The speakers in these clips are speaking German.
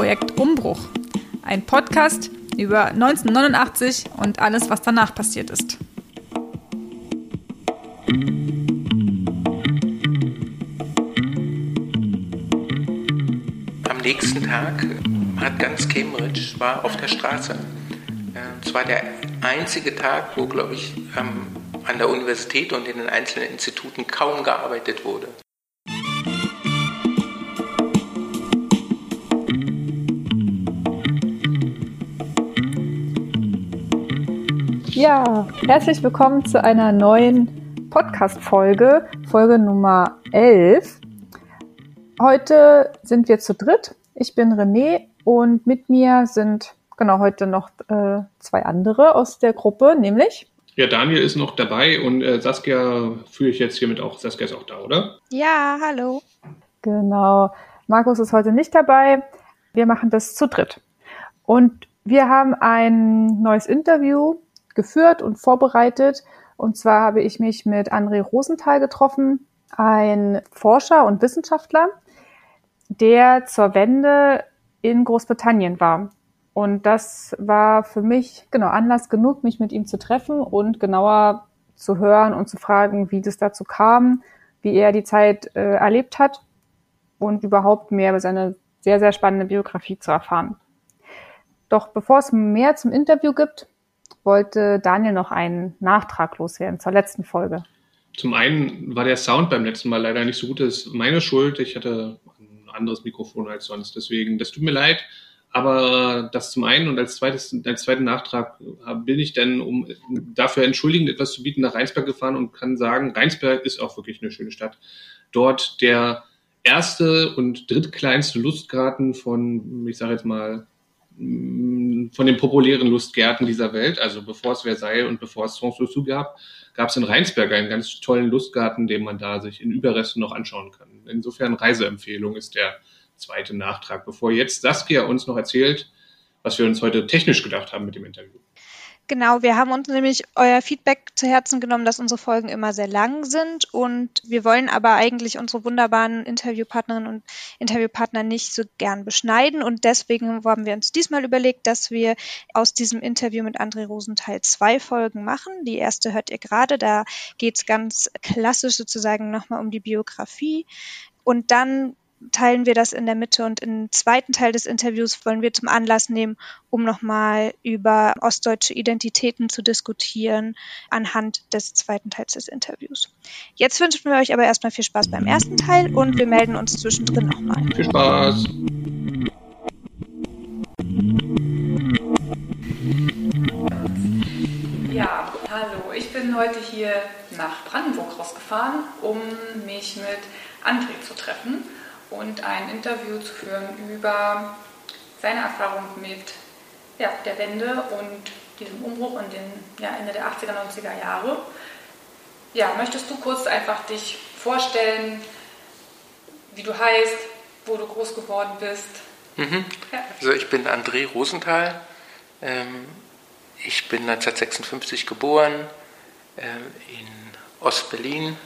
Projekt Umbruch. Ein Podcast über 1989 und alles, was danach passiert ist. Am nächsten Tag hat ganz Cambridge war auf der Straße. Es war der einzige Tag, wo, glaube ich, an der Universität und in den einzelnen Instituten kaum gearbeitet wurde. Ja, herzlich willkommen zu einer neuen Podcast-Folge, Folge Nummer 11. Heute sind wir zu dritt. Ich bin René und mit mir sind genau heute noch äh, zwei andere aus der Gruppe, nämlich. Ja, Daniel ist noch dabei und äh, Saskia führe ich jetzt hiermit auch. Saskia ist auch da, oder? Ja, hallo. Genau. Markus ist heute nicht dabei. Wir machen das zu dritt. Und wir haben ein neues Interview geführt und vorbereitet. Und zwar habe ich mich mit André Rosenthal getroffen, ein Forscher und Wissenschaftler, der zur Wende in Großbritannien war. Und das war für mich genau Anlass genug, mich mit ihm zu treffen und genauer zu hören und zu fragen, wie das dazu kam, wie er die Zeit äh, erlebt hat und überhaupt mehr über seine sehr, sehr spannende Biografie zu erfahren. Doch bevor es mehr zum Interview gibt, wollte Daniel noch einen Nachtrag loswerden zur letzten Folge. Zum einen war der Sound beim letzten Mal leider nicht so gut. Das ist meine Schuld. Ich hatte ein anderes Mikrofon als sonst. Deswegen, das tut mir leid. Aber das zum einen und als zweites, als zweiten Nachtrag bin ich dann, um dafür entschuldigend etwas zu bieten, nach Rheinsberg gefahren und kann sagen, Rheinsberg ist auch wirklich eine schöne Stadt. Dort der erste und drittkleinste Lustgarten von, ich sage jetzt mal, von den populären Lustgärten dieser Welt, also bevor es Versailles und bevor es Sanssouci gab, gab es in Rheinsberg einen ganz tollen Lustgarten, den man da sich in Überresten noch anschauen kann. Insofern Reiseempfehlung ist der zweite Nachtrag, bevor jetzt Saskia uns noch erzählt, was wir uns heute technisch gedacht haben mit dem Interview. Genau, wir haben uns nämlich euer Feedback zu Herzen genommen, dass unsere Folgen immer sehr lang sind. Und wir wollen aber eigentlich unsere wunderbaren Interviewpartnerinnen und Interviewpartner nicht so gern beschneiden. Und deswegen haben wir uns diesmal überlegt, dass wir aus diesem Interview mit André Rosenthal zwei Folgen machen. Die erste hört ihr gerade, da geht es ganz klassisch sozusagen nochmal um die Biografie. Und dann teilen wir das in der Mitte und im zweiten Teil des Interviews wollen wir zum Anlass nehmen, um nochmal über ostdeutsche Identitäten zu diskutieren anhand des zweiten Teils des Interviews. Jetzt wünschen wir euch aber erstmal viel Spaß beim ersten Teil und wir melden uns zwischendrin nochmal. Viel Spaß! Ja, hallo. Ich bin heute hier nach Brandenburg rausgefahren, um mich mit André zu treffen und ein Interview zu führen über seine Erfahrung mit ja, der Wende und diesem Umbruch in den ja, Ende der 80er, 90er Jahre. Ja, möchtest du kurz einfach dich vorstellen, wie du heißt, wo du groß geworden bist? Mhm. Ja. Also ich bin André Rosenthal. Ähm, ich bin 1956 geboren, ähm, in Ostberlin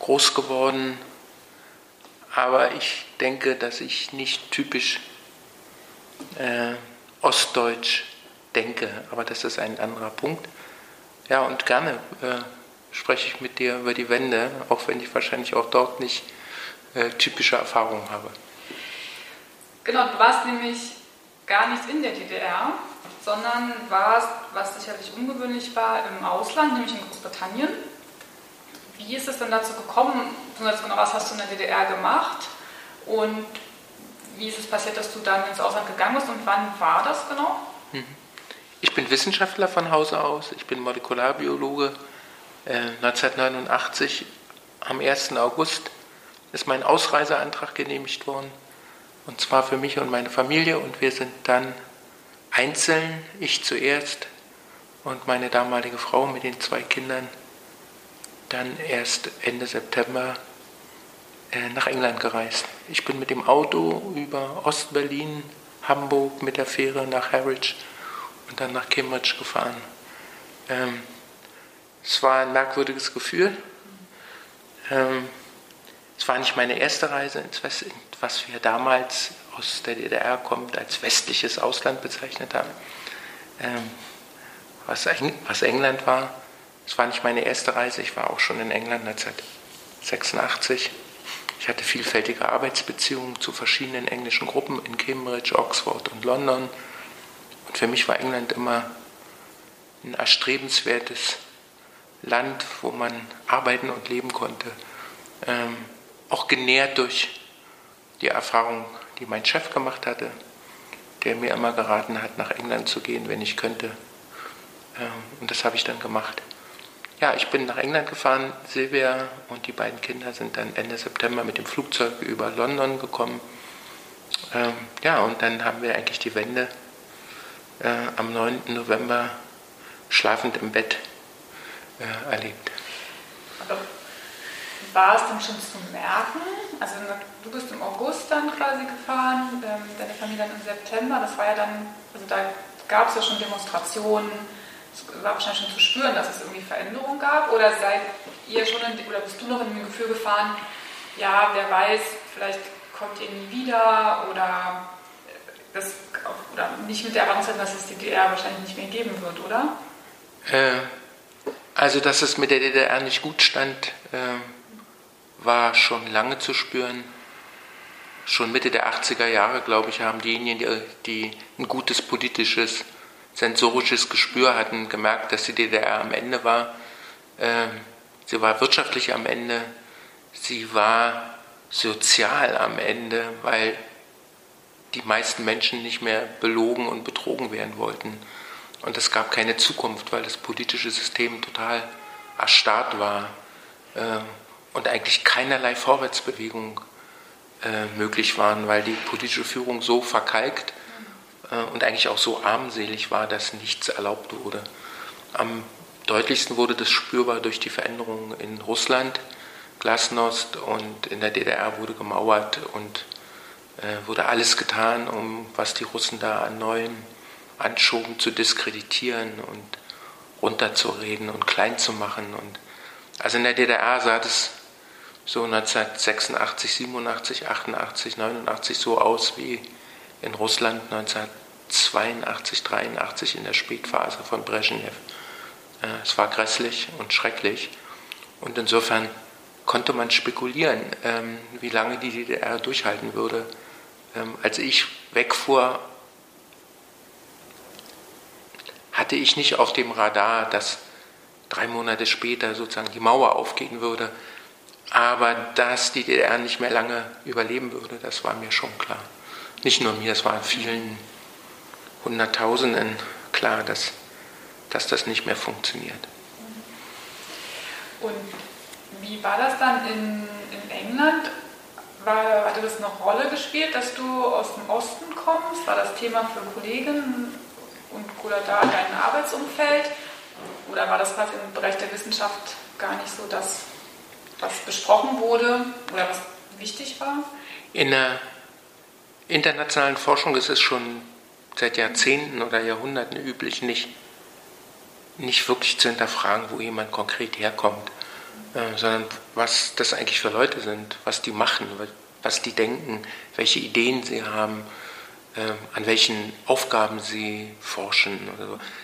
groß geworden, aber ich denke, dass ich nicht typisch äh, ostdeutsch denke, aber das ist ein anderer Punkt. Ja, und gerne äh, spreche ich mit dir über die Wende, auch wenn ich wahrscheinlich auch dort nicht äh, typische Erfahrungen habe. Genau, du warst nämlich gar nicht in der DDR, sondern warst, was sicherlich ungewöhnlich war, im Ausland, nämlich in Großbritannien. Wie ist es denn dazu gekommen, genau, was hast du in der DDR gemacht und wie ist es passiert, dass du dann ins Ausland gegangen bist und wann war das genau? Mhm. Ich bin Wissenschaftler von Hause aus, ich bin Molekularbiologe. 1989 äh, am 1. August ist mein Ausreiseantrag genehmigt worden und zwar für mich und meine Familie und wir sind dann einzeln, ich zuerst und meine damalige Frau mit den zwei Kindern dann erst Ende September äh, nach England gereist. Ich bin mit dem Auto über Ostberlin, Hamburg mit der Fähre nach Harwich und dann nach Cambridge gefahren. Ähm, es war ein merkwürdiges Gefühl. Ähm, es war nicht meine erste Reise ins Westen, was wir damals aus der DDR kommt, als westliches Ausland bezeichnet haben, ähm, was, was England war. Es war nicht meine erste Reise, ich war auch schon in England 1986. Ich hatte vielfältige Arbeitsbeziehungen zu verschiedenen englischen Gruppen in Cambridge, Oxford und London. Und für mich war England immer ein erstrebenswertes Land, wo man arbeiten und leben konnte. Ähm, auch genährt durch die Erfahrung, die mein Chef gemacht hatte, der mir immer geraten hat, nach England zu gehen, wenn ich könnte. Ähm, und das habe ich dann gemacht. Ja, ich bin nach England gefahren. Silvia und die beiden Kinder sind dann Ende September mit dem Flugzeug über London gekommen. Ähm, ja, und dann haben wir eigentlich die Wende äh, am 9. November schlafend im Bett äh, erlebt. War es dann schon zu merken? Also du bist im August dann quasi gefahren, ähm, deine Familie dann im September. Das war ja dann, also da gab es ja schon Demonstrationen. War wahrscheinlich schon zu spüren, dass es irgendwie Veränderungen gab. Oder seid ihr schon in, oder bist du noch in dem Gefühl gefahren, ja, wer weiß, vielleicht kommt ihr nie wieder oder das oder nicht mit der Erwartung, dass es die DDR wahrscheinlich nicht mehr geben wird, oder? Äh, also, dass es mit der DDR nicht gut stand, äh, war schon lange zu spüren. Schon Mitte der 80er Jahre, glaube ich, haben diejenigen, die, die ein gutes politisches, sensorisches Gespür hatten, gemerkt, dass die DDR am Ende war. Äh, sie war wirtschaftlich am Ende, sie war sozial am Ende, weil die meisten Menschen nicht mehr belogen und betrogen werden wollten. Und es gab keine Zukunft, weil das politische System total erstarrt war äh, und eigentlich keinerlei Vorwärtsbewegung äh, möglich waren, weil die politische Führung so verkalkt und eigentlich auch so armselig war, dass nichts erlaubt wurde. Am deutlichsten wurde das spürbar durch die Veränderungen in Russland, Glasnost und in der DDR wurde gemauert und äh, wurde alles getan, um was die Russen da an Neuem anschoben, zu diskreditieren und runterzureden und klein zu machen. Und also in der DDR sah das so 1986, 87, 88, 89 so aus wie in Russland 1982, 83 in der Spätphase von Brezhnev. Es war grässlich und schrecklich. Und insofern konnte man spekulieren, ähm, wie lange die DDR durchhalten würde. Ähm, als ich wegfuhr, hatte ich nicht auf dem Radar, dass drei Monate später sozusagen die Mauer aufgehen würde. Aber dass die DDR nicht mehr lange überleben würde, das war mir schon klar. Nicht nur mir, es war vielen Hunderttausenden klar, dass, dass das nicht mehr funktioniert. Und wie war das dann in, in England? War, hatte das eine Rolle gespielt, dass du aus dem Osten kommst? War das Thema für Kollegen und oder da dein Arbeitsumfeld? Oder war das quasi im Bereich der Wissenschaft gar nicht so das, was besprochen wurde oder was wichtig war? In der internationalen Forschung ist es schon seit Jahrzehnten oder Jahrhunderten üblich, nicht, nicht wirklich zu hinterfragen, wo jemand konkret herkommt. Äh, sondern was das eigentlich für Leute sind, was die machen, was die denken, welche Ideen sie haben, äh, an welchen Aufgaben sie forschen.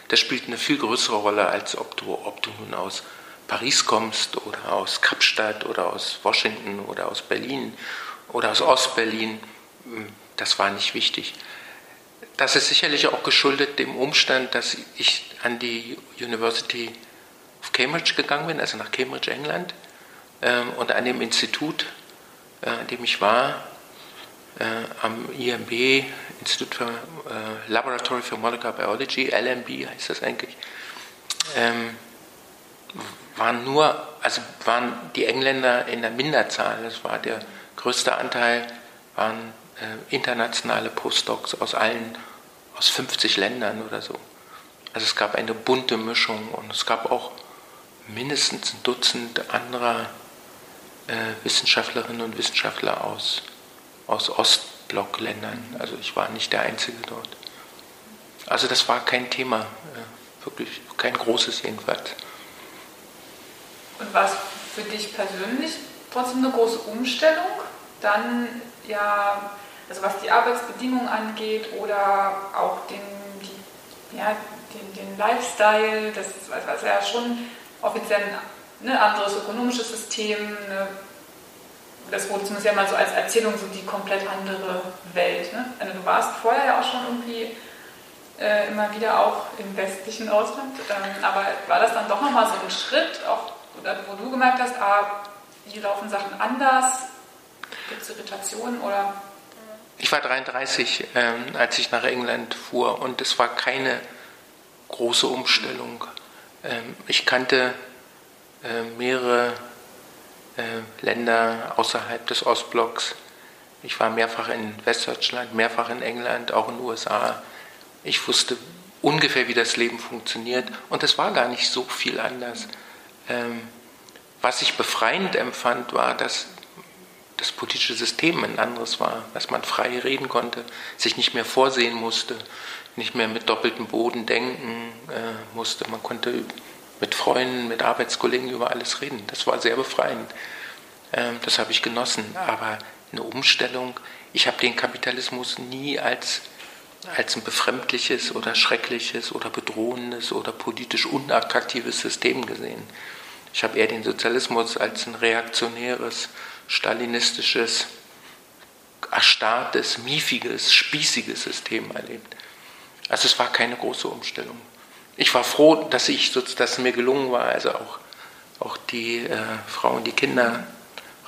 Das spielt eine viel größere Rolle, als ob du, ob du nun aus Paris kommst oder aus Kapstadt oder aus Washington oder aus Berlin oder aus Ostberlin. Hm, das war nicht wichtig. Das ist sicherlich auch geschuldet dem Umstand, dass ich an die University auf Cambridge gegangen bin, also nach Cambridge, England, ähm, und an dem Institut, äh, an dem ich war, äh, am IMB, Institut für äh, Laboratory for Molecular Biology, LMB heißt das eigentlich, ähm, waren nur, also waren die Engländer in der Minderzahl, das war der größte Anteil, waren internationale Postdocs aus allen, aus 50 Ländern oder so. Also es gab eine bunte Mischung und es gab auch mindestens ein Dutzend anderer äh, Wissenschaftlerinnen und Wissenschaftler aus, aus Ostblockländern. Also ich war nicht der Einzige dort. Also das war kein Thema, äh, wirklich kein großes jedenfalls. Und war es für dich persönlich trotzdem eine große Umstellung, dann ja also was die Arbeitsbedingungen angeht oder auch den, die, ja, den, den Lifestyle, das war ja schon offiziell ein ne, anderes ökonomisches System, ne, das wurde zumindest ja mal so als Erzählung so die komplett andere Welt. Ne? Also du warst vorher ja auch schon irgendwie äh, immer wieder auch im westlichen Ausland, ähm, aber war das dann doch nochmal so ein Schritt, auch, wo du gemerkt hast, ah, hier laufen Sachen anders, gibt es Irritationen oder? Ich war 33, ähm, als ich nach England fuhr und es war keine große Umstellung. Ähm, ich kannte äh, mehrere äh, Länder außerhalb des Ostblocks. Ich war mehrfach in Westdeutschland, mehrfach in England, auch in den USA. Ich wusste ungefähr, wie das Leben funktioniert und es war gar nicht so viel anders. Ähm, was ich befreiend empfand, war, dass das politische System ein anderes war, dass man frei reden konnte, sich nicht mehr vorsehen musste, nicht mehr mit doppeltem Boden denken äh, musste. Man konnte mit Freunden, mit Arbeitskollegen über alles reden. Das war sehr befreiend. Ähm, das habe ich genossen. Aber eine Umstellung, ich habe den Kapitalismus nie als, als ein befremdliches oder schreckliches oder bedrohendes oder politisch unattraktives System gesehen. Ich habe eher den Sozialismus als ein reaktionäres, stalinistisches, erstarrtes, miefiges, spießiges System erlebt. Also es war keine große Umstellung ich war froh, dass ich dass es mir gelungen war, also auch, auch die äh, Frau und die Kinder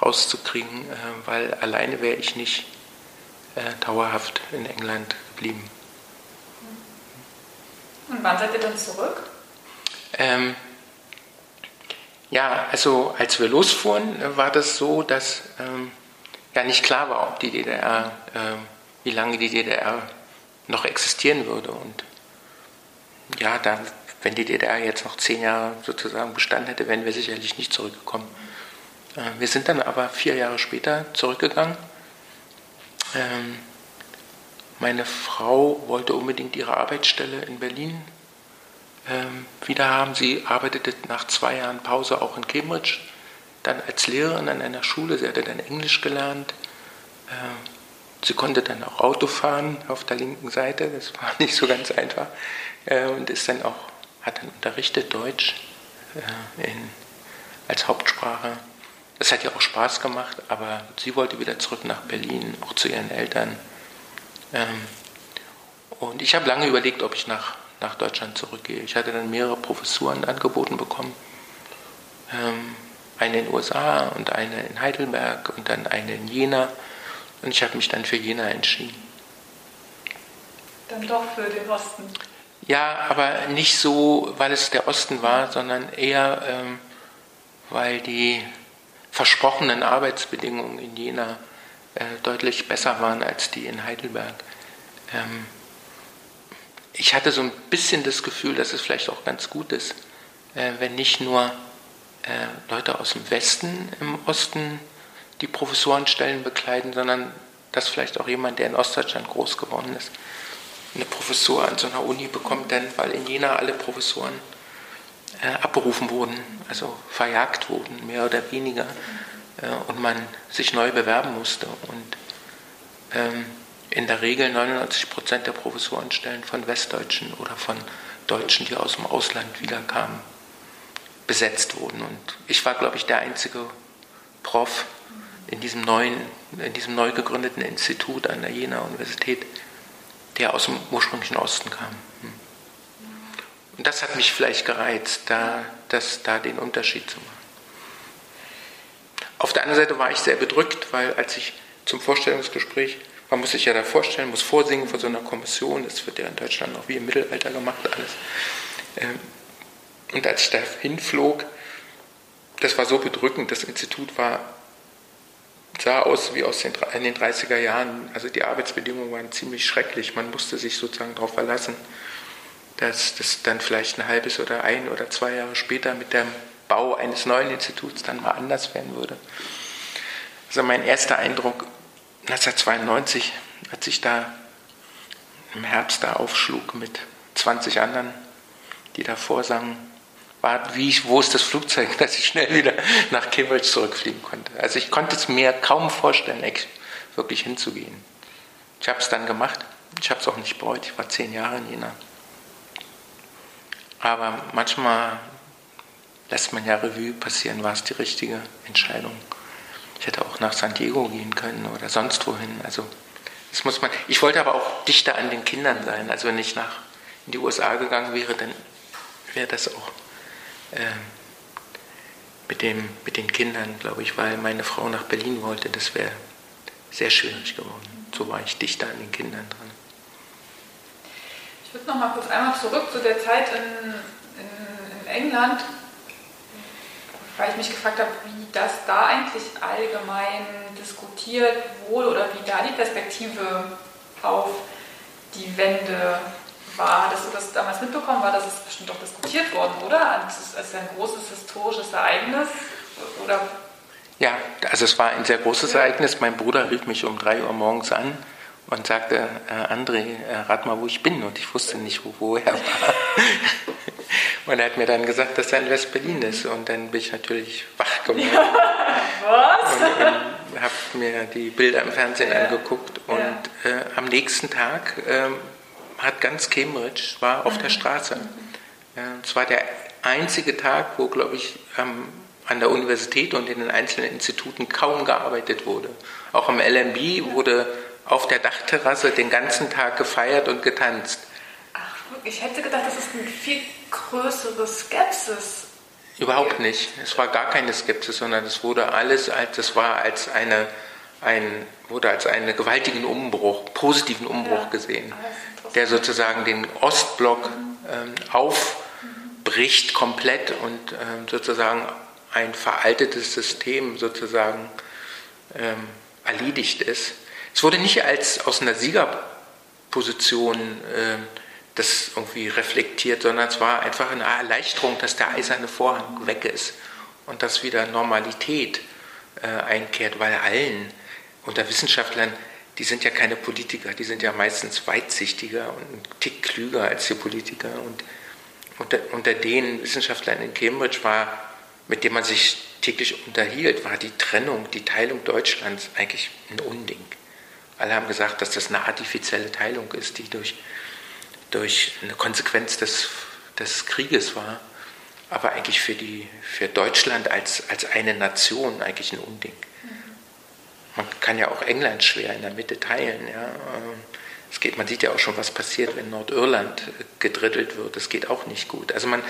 rauszukriegen, äh, weil alleine wäre ich nicht äh, dauerhaft in England geblieben. Und wann seid ihr dann zurück? Ähm, ja, also als wir losfuhren, äh, war das so, dass ähm, ja nicht klar war, ob die DDR, ähm, wie lange die DDR noch existieren würde. Und ja, da, wenn die DDR jetzt noch zehn Jahre sozusagen bestanden hätte, wären wir sicherlich nicht zurückgekommen. Äh, wir sind dann aber vier Jahre später zurückgegangen. Ähm, meine Frau wollte unbedingt ihre Arbeitsstelle in Berlin wieder haben. Sie arbeitete nach zwei Jahren Pause auch in Cambridge, dann als Lehrerin an einer Schule. Sie hatte dann Englisch gelernt. Ähm, sie konnte dann auch Auto fahren auf der linken Seite. Das war nicht so ganz einfach äh, und ist dann auch, hat dann unterrichtet Deutsch äh, in, als Hauptsprache. Das hat ihr auch Spaß gemacht, aber sie wollte wieder zurück nach Berlin, auch zu ihren Eltern. Ähm, und ich habe lange überlegt, ob ich nach, nach Deutschland zurückgehe. Ich hatte dann mehrere Professuren angeboten bekommen. Ähm, eine in den USA und eine in Heidelberg und dann eine in Jena. Und ich habe mich dann für Jena entschieden. Dann doch für den Osten. Ja, aber nicht so, weil es der Osten war, sondern eher, ähm, weil die versprochenen Arbeitsbedingungen in Jena äh, deutlich besser waren als die in Heidelberg. Ähm, ich hatte so ein bisschen das Gefühl, dass es vielleicht auch ganz gut ist, äh, wenn nicht nur äh, Leute aus dem Westen im Osten die Professorenstellen bekleiden, sondern dass vielleicht auch jemand, der in Ostdeutschland groß geworden ist, eine Professur an so einer Uni bekommt, denn weil in Jena alle Professoren äh, abberufen wurden, also verjagt wurden, mehr oder weniger, äh, und man sich neu bewerben musste. Und ähm, in der Regel 99 Prozent der Professorenstellen von Westdeutschen oder von Deutschen, die aus dem Ausland wiederkamen, besetzt wurden. Und ich war, glaube ich, der einzige Prof in diesem neuen, in diesem neu gegründeten Institut an der Jena Universität, der aus dem ursprünglichen Osten kam. Hm. Und das hat mich vielleicht gereizt, da, das, da den Unterschied zu machen. Auf der anderen Seite war ich sehr bedrückt, weil als ich zum Vorstellungsgespräch, man muss sich ja da vorstellen, muss vorsingen vor so einer Kommission, das wird ja in Deutschland noch wie im Mittelalter gemacht alles. Ähm, und als ich da hinflog, das war so bedrückend, das Institut war sah aus wie aus den, in den 30er Jahren. Also die Arbeitsbedingungen waren ziemlich schrecklich. Man musste sich sozusagen darauf verlassen, dass das dann vielleicht ein halbes oder ein oder zwei Jahre später mit dem Bau eines neuen Instituts dann mal anders werden würde. Also mein erster Eindruck 1992, als ich da im Herbst da aufschlug mit 20 anderen, die da vorsangen, war, wie ich, wo ist das Flugzeug, dass ich schnell wieder nach Cambridge zurückfliegen konnte. Also ich konnte es mir kaum vorstellen, wirklich hinzugehen. Ich habe es dann gemacht. Ich habe es auch nicht bereut. Ich war zehn Jahre in Jena. Aber manchmal lässt man ja Revue passieren, war es die richtige Entscheidung. Ich hätte auch nach San Diego gehen können oder sonst wohin. Also das muss man. Ich wollte aber auch dichter an den Kindern sein. Also wenn ich nach in die USA gegangen wäre, dann wäre das auch äh, mit, dem, mit den Kindern, glaube ich, weil meine Frau nach Berlin wollte. Das wäre sehr schwierig geworden. So war ich dichter an den Kindern dran. Ich würde noch mal kurz einmal zurück zu der Zeit in, in, in England, weil ich mich gefragt habe, wie das da eigentlich allgemein diskutiert wurde oder wie da die Perspektive auf die Wende war. Hattest du das damals mitbekommen? War das ist bestimmt doch diskutiert worden, oder? Als, als ein großes historisches Ereignis? Oder? Ja, also es war ein sehr großes Ereignis. Mein Bruder rief mich um drei Uhr morgens an und sagte, äh, André, äh, rat mal, wo ich bin. Und ich wusste nicht, wo, wo er war. und er hat mir dann gesagt, dass er in West-Berlin ist. Und dann bin ich natürlich wach geworden. Was? Und, und habe mir die Bilder im Fernsehen ja. angeguckt. Und ja. äh, am nächsten Tag ähm, hat ganz Cambridge, war auf mhm. der Straße. Es war der einzige Tag, wo, glaube ich, ähm, an der Universität und in den einzelnen Instituten kaum gearbeitet wurde. Auch am LMB wurde auf der Dachterrasse den ganzen Tag gefeiert und getanzt. Ach, ich hätte gedacht, das ist eine viel größere Skepsis. Überhaupt nicht. Es war gar keine Skepsis, sondern es wurde alles als, es war als eine, ein, wurde als einen gewaltigen Umbruch, positiven Umbruch ja, gesehen, der sozusagen den Ostblock ähm, aufbricht komplett und ähm, sozusagen ein veraltetes System sozusagen ähm, erledigt ist. Es wurde nicht als aus einer Siegerposition äh, das irgendwie reflektiert, sondern es war einfach eine Erleichterung, dass der eiserne Vorhang weg ist und dass wieder Normalität äh, einkehrt, weil allen unter Wissenschaftlern, die sind ja keine Politiker, die sind ja meistens weitsichtiger und ein Tick klüger als die Politiker. Und unter, unter den Wissenschaftlern in Cambridge war, mit denen man sich täglich unterhielt, war die Trennung, die Teilung Deutschlands eigentlich ein Unding. Alle haben gesagt, dass das eine artifizielle Teilung ist, die durch, durch eine Konsequenz des, des Krieges war, aber eigentlich für, die, für Deutschland als, als eine Nation eigentlich ein Unding. Man kann ja auch England schwer in der Mitte teilen. Ja. Es geht, man sieht ja auch schon, was passiert, wenn Nordirland gedrittelt wird. Das geht auch nicht gut. Also man,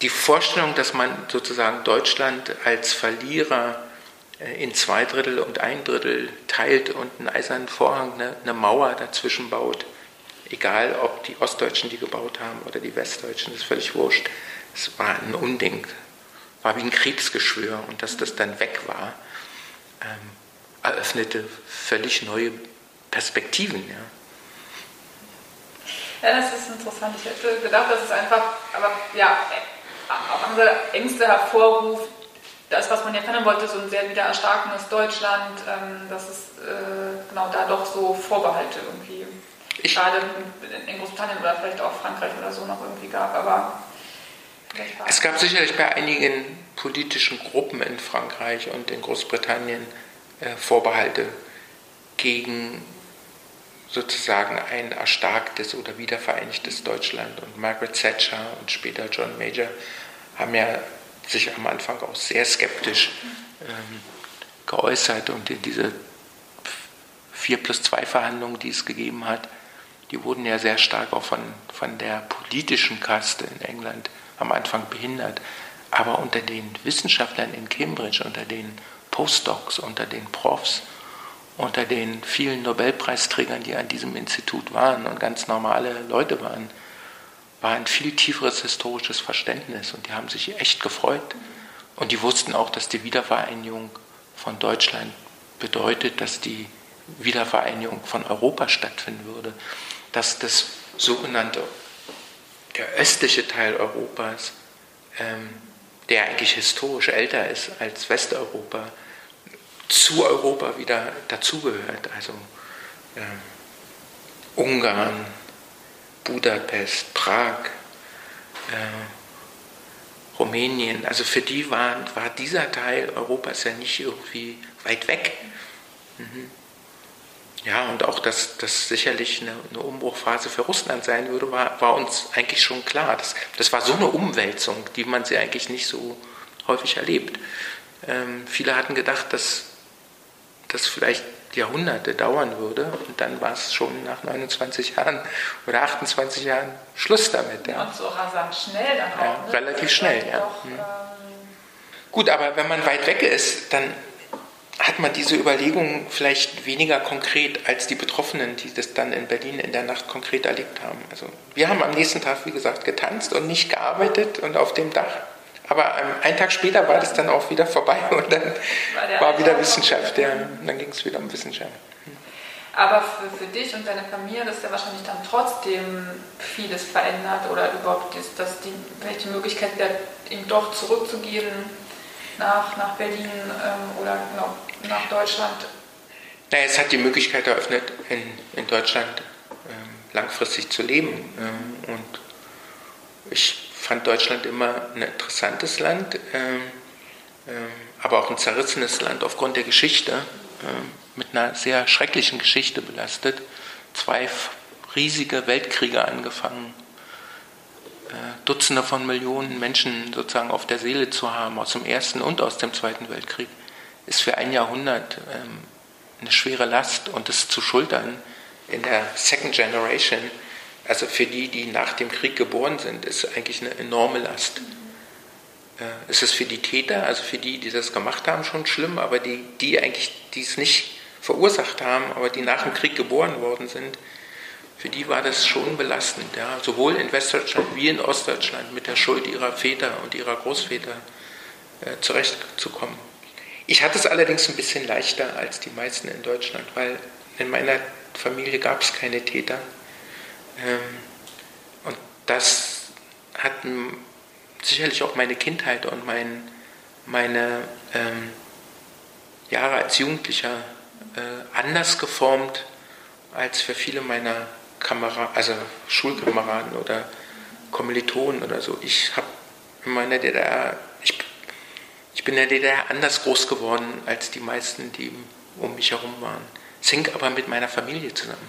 die Vorstellung, dass man sozusagen Deutschland als Verlierer in zwei Drittel und ein Drittel teilt und einen eisernen Vorhang, eine, eine Mauer dazwischen baut. Egal, ob die Ostdeutschen die gebaut haben oder die Westdeutschen, das ist völlig wurscht. Es war ein Unding, war wie ein Kriegsgeschwür und dass das dann weg war, ähm, eröffnete völlig neue Perspektiven. Ja. Ja, das ist interessant. Ich hätte gedacht, dass es einfach, aber ja, auch andere Ängste hervorruft, das, was man ja verändern wollte, so ein sehr wieder erstarkendes Deutschland, ähm, dass es äh, genau da doch so Vorbehalte irgendwie ich gerade in, Großbritannien oder vielleicht auch Frankreich oder so noch irgendwie gab. Aber es gab sicherlich bei einigen politischen Gruppen in Frankreich und in Großbritannien äh, Vorbehalte gegen sozusagen ein erstarktes oder wiedervereinigtes Deutschland. Und Margaret Thatcher und später John Major haben ja sich am Anfang auch sehr skeptisch ähm, geäußert und in diese 4 plus 2 Verhandlungen, die es gegeben hat, die wurden ja sehr stark auch von, von der politischen Kaste in England am Anfang behindert. Aber unter den Wissenschaftlern in Cambridge, unter den Postdocs, unter den Profs, unter den vielen Nobelpreisträgern, die an diesem Institut waren und ganz normale Leute waren, war ein viel tieferes historisches Verständnis und die haben sich echt gefreut. Und die wussten auch, dass die Wiedervereinigung von Deutschland bedeutet, dass die Wiedervereinigung von Europa stattfinden würde, dass das sogenannte, der östliche Teil Europas, ähm, der eigentlich historisch älter ist als Westeuropa, zu Europa wieder dazugehört. Also ähm, Ungarn, Budapest, Prag, äh, Rumänien. Also für die war, war dieser Teil Europas ja nicht irgendwie weit weg. Mhm. ja, und auch, dass das sicherlich eine, eine, Umbruchphase für Russland sein würde, war, war uns eigentlich schon klar. Das, das war so eine Umwälzung, die man sie eigentlich nicht so häufig erlebt. Ähm, viele hatten gedacht, dass das vielleicht Jahrhunderte dauern würde und dann war es schon nach 29 Jahren oder 28 Jahren Schluss damit. Ja. Und so rasant schnell dann auch. Ja, ne? Relativ schnell, ja. Doch, hm. ähm Gut, aber wenn man weit weg ist, dann hat man diese Überlegungen vielleicht weniger konkret als die Betroffenen, die das dann in Berlin in der Nacht konkret erlebt haben. Also wir haben am nächsten Tag, wie gesagt, getanzt und nicht gearbeitet und auf dem Dach. Aber einen Tag später war das dann auch wieder vorbei und dann war, war wieder Wissenschaft. Ja, dann ging es wieder um Wissenschaft. Aber für, für dich und deine Familie ist ja wahrscheinlich dann trotzdem vieles verändert oder überhaupt ist das die, welche Möglichkeit wäre, ihm doch zurückzugehen nach, nach Berlin ähm, oder genau, nach Deutschland? Naja, es hat die Möglichkeit eröffnet, in, in Deutschland ähm, langfristig zu leben. Ähm, und ich fand Deutschland immer ein interessantes Land, ähm, ähm, aber auch ein zerrissenes Land aufgrund der Geschichte, ähm, mit einer sehr schrecklichen Geschichte belastet. Zwei riesige Weltkriege angefangen, äh, Dutzende von Millionen Menschen sozusagen auf der Seele zu haben, aus dem Ersten und aus dem Zweiten Weltkrieg, ist für ein Jahrhundert eine schwere Last und es zu schultern in der Second Generation, also für die, die nach dem Krieg geboren sind, ist eigentlich eine enorme Last. Es ist für die Täter, also für die, die das gemacht haben, schon schlimm, aber die, die eigentlich, die es nicht verursacht haben, aber die nach dem Krieg geboren worden sind, für die war das schon belastend, ja, sowohl in Westdeutschland wie in Ostdeutschland mit der Schuld ihrer Väter und ihrer Großväter äh, zurechtzukommen. Ich hatte es allerdings ein bisschen leichter als die meisten in Deutschland, weil in meiner Familie gab es keine Täter. Ähm, und das hat sicherlich auch meine Kindheit und mein, meine ähm, Jahre als Jugendlicher äh, anders geformt als für viele meiner Kameraden, also Schulkameraden oder Kommilitonen oder so. Ich habe in meiner DDR, ich, ich bin in der DDR anders groß geworden als die meisten, die um mich herum waren. Es hing aber mit meiner Familie zusammen,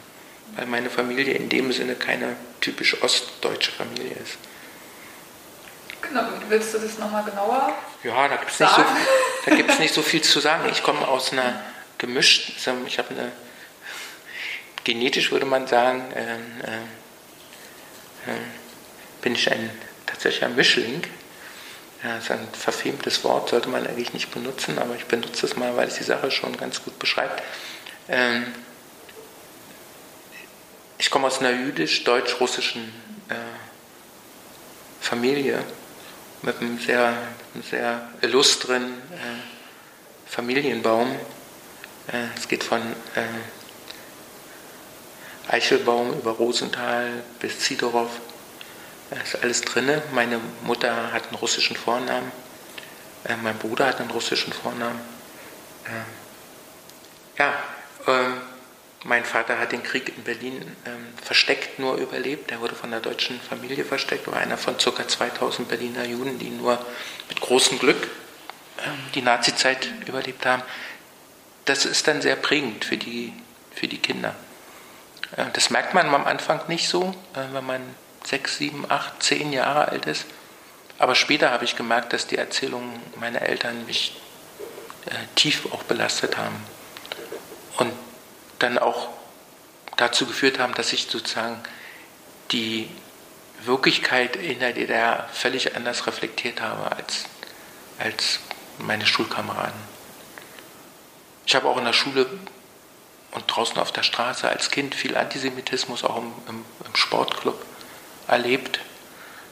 weil meine Familie in dem Sinne keine typisch ostdeutsche Familie ist. Genau, willst du das nochmal genauer? Ja, da gibt es nicht, so, nicht so viel zu sagen. Ich komme aus einer gemischten, ich habe eine genetisch würde man sagen, äh, äh, bin ich ein tatsächlich ein Mischling. Ja, das ist ein verfemtes Wort, sollte man eigentlich nicht benutzen, aber ich benutze es mal, weil es die Sache schon ganz gut beschreibt. Ähm, ich komme aus einer jüdisch-deutsch-russischen äh, Familie mit einem sehr, sehr illustren äh, Familienbaum. Äh, es geht von äh, Eichelbaum über Rosenthal bis Zidorow. Da ist alles drin. Meine Mutter hat einen russischen Vornamen. Äh, mein Bruder hat einen russischen Vornamen. Äh, ja, äh, mein Vater hat den Krieg in Berlin ähm, versteckt nur überlebt. Er wurde von der deutschen Familie versteckt, war einer von ca. 2000 Berliner Juden, die nur mit großem Glück ähm, die Nazizeit überlebt haben. Das ist dann sehr prägend für die, für die Kinder. Äh, das merkt man am Anfang nicht so, äh, wenn man sechs, sieben, acht, zehn Jahre alt ist. Aber später habe ich gemerkt, dass die Erzählungen meiner Eltern mich äh, tief auch belastet haben. Und dann auch dazu geführt haben, dass ich sozusagen die Wirklichkeit in der DDR völlig anders reflektiert habe als, als meine Schulkameraden. Ich habe auch in der Schule und draußen auf der Straße als Kind viel Antisemitismus auch im, im, im Sportclub erlebt.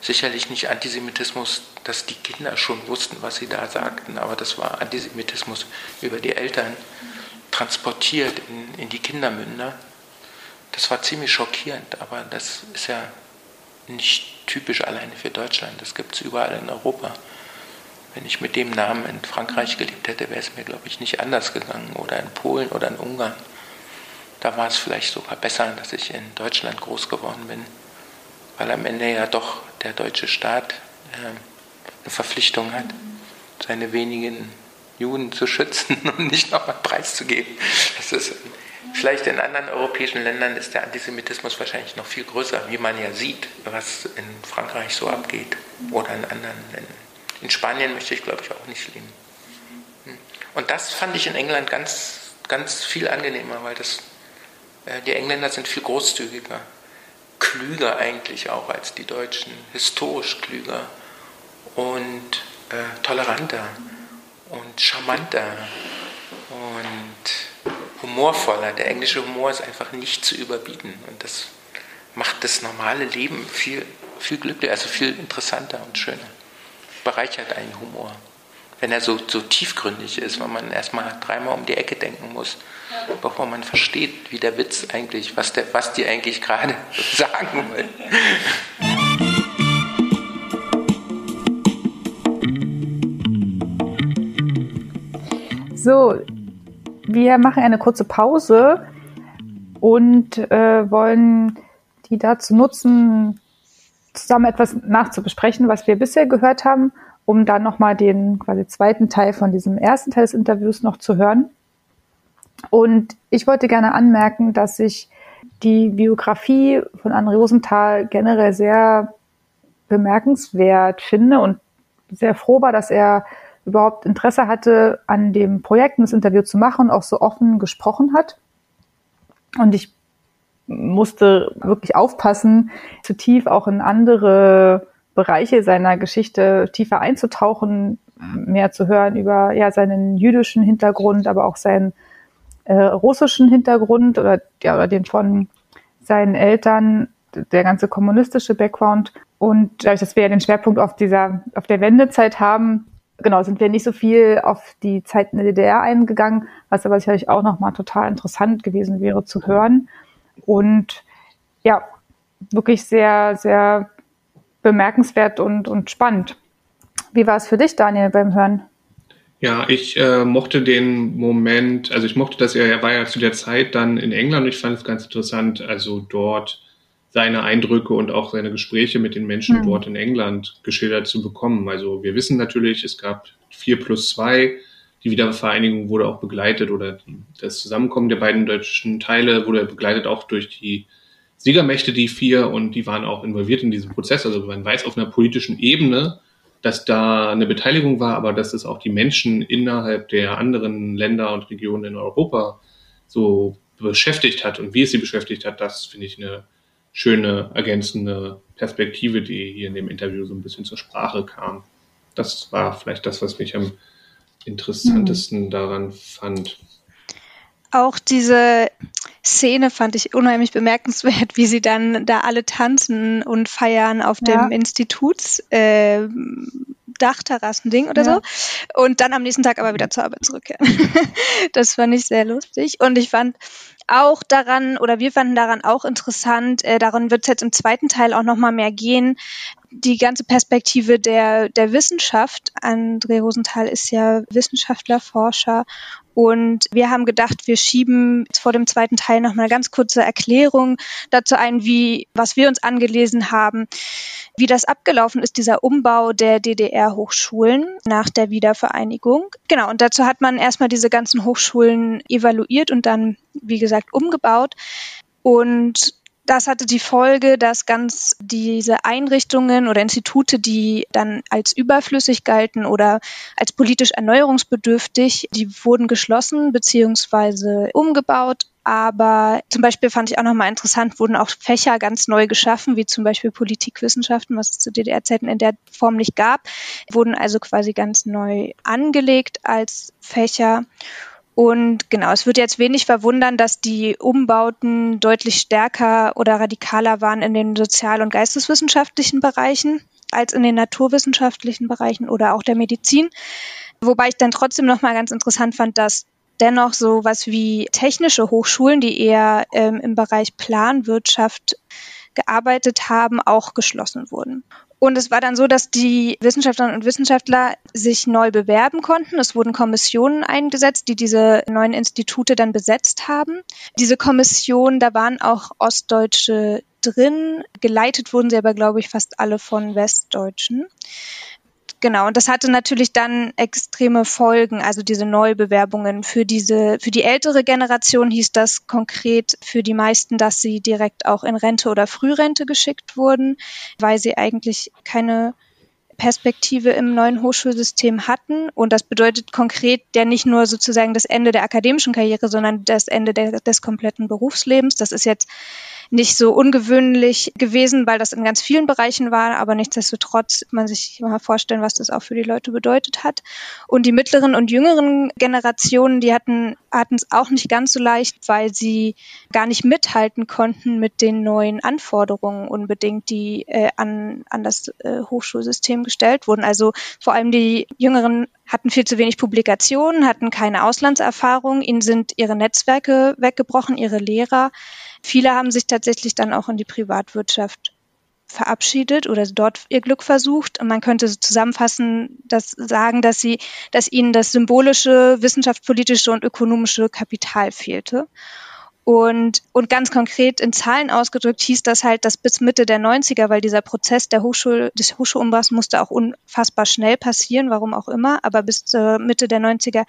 Sicherlich nicht Antisemitismus, dass die Kinder schon wussten, was sie da sagten, aber das war Antisemitismus über die Eltern transportiert in, in die Kindermünder. Das war ziemlich schockierend, aber das ist ja nicht typisch alleine für Deutschland. Das gibt es überall in Europa. Wenn ich mit dem Namen in Frankreich gelebt hätte, wäre es mir, glaube ich, nicht anders gegangen oder in Polen oder in Ungarn. Da war es vielleicht sogar besser, dass ich in Deutschland groß geworden bin, weil am Ende ja doch der deutsche Staat äh, eine Verpflichtung hat, seine wenigen Juden zu schützen und nicht nochmal preiszugeben. Das ist Vielleicht in anderen europäischen Ländern ist der Antisemitismus wahrscheinlich noch viel größer, wie man ja sieht, was in Frankreich so abgeht oder in anderen Ländern. In Spanien möchte ich, glaube ich, auch nicht leben. Hm. Und das fand ich in England ganz, ganz viel angenehmer, weil das, äh, die Engländer sind viel großzügiger, klüger eigentlich auch als die Deutschen, historisch klüger und äh, toleranter und charmanter und humorvoller. Der englische Humor ist einfach nicht zu überbieten und das macht das normale Leben viel, viel glücklicher, also viel interessanter und schöner. Bereichert einen Humor. Wenn er so, so tiefgründig ist, weil man erstmal dreimal um die Ecke denken muss, bevor man versteht, wie der Witz eigentlich, was, der, was die eigentlich gerade sagen wollen. So, wir machen eine kurze Pause und äh, wollen die dazu nutzen, zusammen etwas nachzubesprechen, was wir bisher gehört haben, um dann nochmal den quasi zweiten Teil von diesem ersten Teil des Interviews noch zu hören. Und ich wollte gerne anmerken, dass ich die Biografie von André Rosenthal generell sehr bemerkenswert finde und sehr froh war, dass er überhaupt Interesse hatte, an dem Projekt das Interview zu machen auch so offen gesprochen hat. Und ich musste wirklich aufpassen, zu tief auch in andere Bereiche seiner Geschichte tiefer einzutauchen, mehr zu hören über ja seinen jüdischen Hintergrund, aber auch seinen äh, russischen Hintergrund oder, ja, oder den von seinen Eltern, der ganze kommunistische Background. Und dadurch, dass wir ja den Schwerpunkt auf dieser, auf der Wendezeit haben, genau, sind wir nicht so viel auf die Zeit in der DDR eingegangen, was aber sicherlich auch nochmal total interessant gewesen wäre zu hören. Und ja, wirklich sehr, sehr bemerkenswert und, und spannend. Wie war es für dich, Daniel, beim Hören? Ja, ich äh, mochte den Moment, also ich mochte, dass er, er war ja zu der Zeit dann in England und ich fand es ganz interessant, also dort seine Eindrücke und auch seine Gespräche mit den Menschen mhm. dort in England geschildert zu bekommen. Also wir wissen natürlich, es gab vier plus zwei. Die Wiedervereinigung wurde auch begleitet oder das Zusammenkommen der beiden deutschen Teile wurde begleitet auch durch die Siegermächte, die vier, und die waren auch involviert in diesem Prozess. Also man weiß auf einer politischen Ebene, dass da eine Beteiligung war, aber dass es auch die Menschen innerhalb der anderen Länder und Regionen in Europa so beschäftigt hat und wie es sie beschäftigt hat, das finde ich eine schöne ergänzende Perspektive, die hier in dem Interview so ein bisschen zur Sprache kam. Das war vielleicht das, was mich am interessantesten mhm. daran fand. Auch diese Szene fand ich unheimlich bemerkenswert, wie sie dann da alle tanzen und feiern auf ja. dem Instituts. Äh, Dachterrassending oder ja. so. Und dann am nächsten Tag aber wieder zur Arbeit zurückkehren. das fand ich sehr lustig. Und ich fand auch daran, oder wir fanden daran auch interessant, äh, daran wird es jetzt im zweiten Teil auch nochmal mehr gehen, die ganze Perspektive der, der Wissenschaft. André Rosenthal ist ja Wissenschaftler, Forscher und wir haben gedacht, wir schieben vor dem zweiten Teil noch mal eine ganz kurze Erklärung dazu ein, wie, was wir uns angelesen haben, wie das abgelaufen ist, dieser Umbau der DDR-Hochschulen nach der Wiedervereinigung. Genau. Und dazu hat man erstmal diese ganzen Hochschulen evaluiert und dann, wie gesagt, umgebaut. Und das hatte die Folge, dass ganz diese Einrichtungen oder Institute, die dann als überflüssig galten oder als politisch erneuerungsbedürftig, die wurden geschlossen bzw. umgebaut. Aber zum Beispiel fand ich auch nochmal interessant, wurden auch Fächer ganz neu geschaffen, wie zum Beispiel Politikwissenschaften, was es zu DDR-Zeiten in der Form nicht gab, wurden also quasi ganz neu angelegt als Fächer. Und genau, es wird jetzt wenig verwundern, dass die Umbauten deutlich stärker oder radikaler waren in den sozial- und geisteswissenschaftlichen Bereichen als in den naturwissenschaftlichen Bereichen oder auch der Medizin. Wobei ich dann trotzdem nochmal ganz interessant fand, dass dennoch so was wie technische Hochschulen, die eher ähm, im Bereich Planwirtschaft gearbeitet haben, auch geschlossen wurden. Und es war dann so, dass die Wissenschaftlerinnen und Wissenschaftler sich neu bewerben konnten. Es wurden Kommissionen eingesetzt, die diese neuen Institute dann besetzt haben. Diese Kommission, da waren auch Ostdeutsche drin. Geleitet wurden sie aber, glaube ich, fast alle von Westdeutschen. Genau, und das hatte natürlich dann extreme Folgen, also diese Neubewerbungen. Für diese, für die ältere Generation hieß das konkret für die meisten, dass sie direkt auch in Rente oder Frührente geschickt wurden, weil sie eigentlich keine Perspektive im neuen Hochschulsystem hatten. Und das bedeutet konkret ja nicht nur sozusagen das Ende der akademischen Karriere, sondern das Ende der, des kompletten Berufslebens. Das ist jetzt nicht so ungewöhnlich gewesen, weil das in ganz vielen Bereichen war, aber nichtsdestotrotz man sich mal vorstellen, was das auch für die Leute bedeutet hat. Und die mittleren und jüngeren Generationen, die hatten hatten es auch nicht ganz so leicht, weil sie gar nicht mithalten konnten mit den neuen Anforderungen unbedingt, die äh, an, an das äh, Hochschulsystem gestellt wurden. Also vor allem die Jüngeren hatten viel zu wenig Publikationen, hatten keine Auslandserfahrung, ihnen sind ihre Netzwerke weggebrochen, ihre Lehrer. Viele haben sich tatsächlich dann auch in die Privatwirtschaft verabschiedet oder dort ihr Glück versucht. Und man könnte zusammenfassen, dass sagen, dass sie, dass ihnen das symbolische, wissenschaftspolitische und ökonomische Kapital fehlte. Und, und ganz konkret in Zahlen ausgedrückt hieß das halt, dass bis Mitte der 90er, weil dieser Prozess der Hochschul, des Hochschulumbruchs musste auch unfassbar schnell passieren, warum auch immer, aber bis äh, Mitte der 90er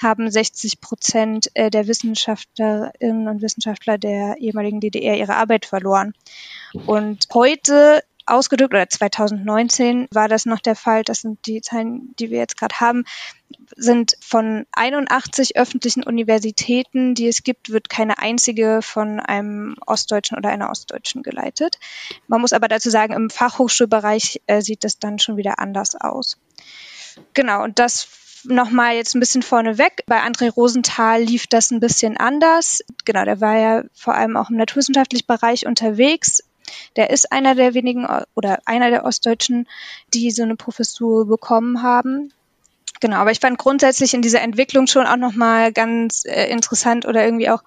haben 60 Prozent äh, der Wissenschaftlerinnen und Wissenschaftler der ehemaligen DDR ihre Arbeit verloren. Und heute ausgedrückt, oder 2019 war das noch der Fall, das sind die Zahlen, die wir jetzt gerade haben, sind von 81 öffentlichen Universitäten, die es gibt, wird keine einzige von einem Ostdeutschen oder einer Ostdeutschen geleitet. Man muss aber dazu sagen, im Fachhochschulbereich äh, sieht das dann schon wieder anders aus. Genau, und das nochmal jetzt ein bisschen vorneweg. Bei André Rosenthal lief das ein bisschen anders. Genau, der war ja vor allem auch im naturwissenschaftlichen Bereich unterwegs. Der ist einer der wenigen oder einer der Ostdeutschen, die so eine Professur bekommen haben. Genau, aber ich fand grundsätzlich in dieser Entwicklung schon auch nochmal ganz äh, interessant oder irgendwie auch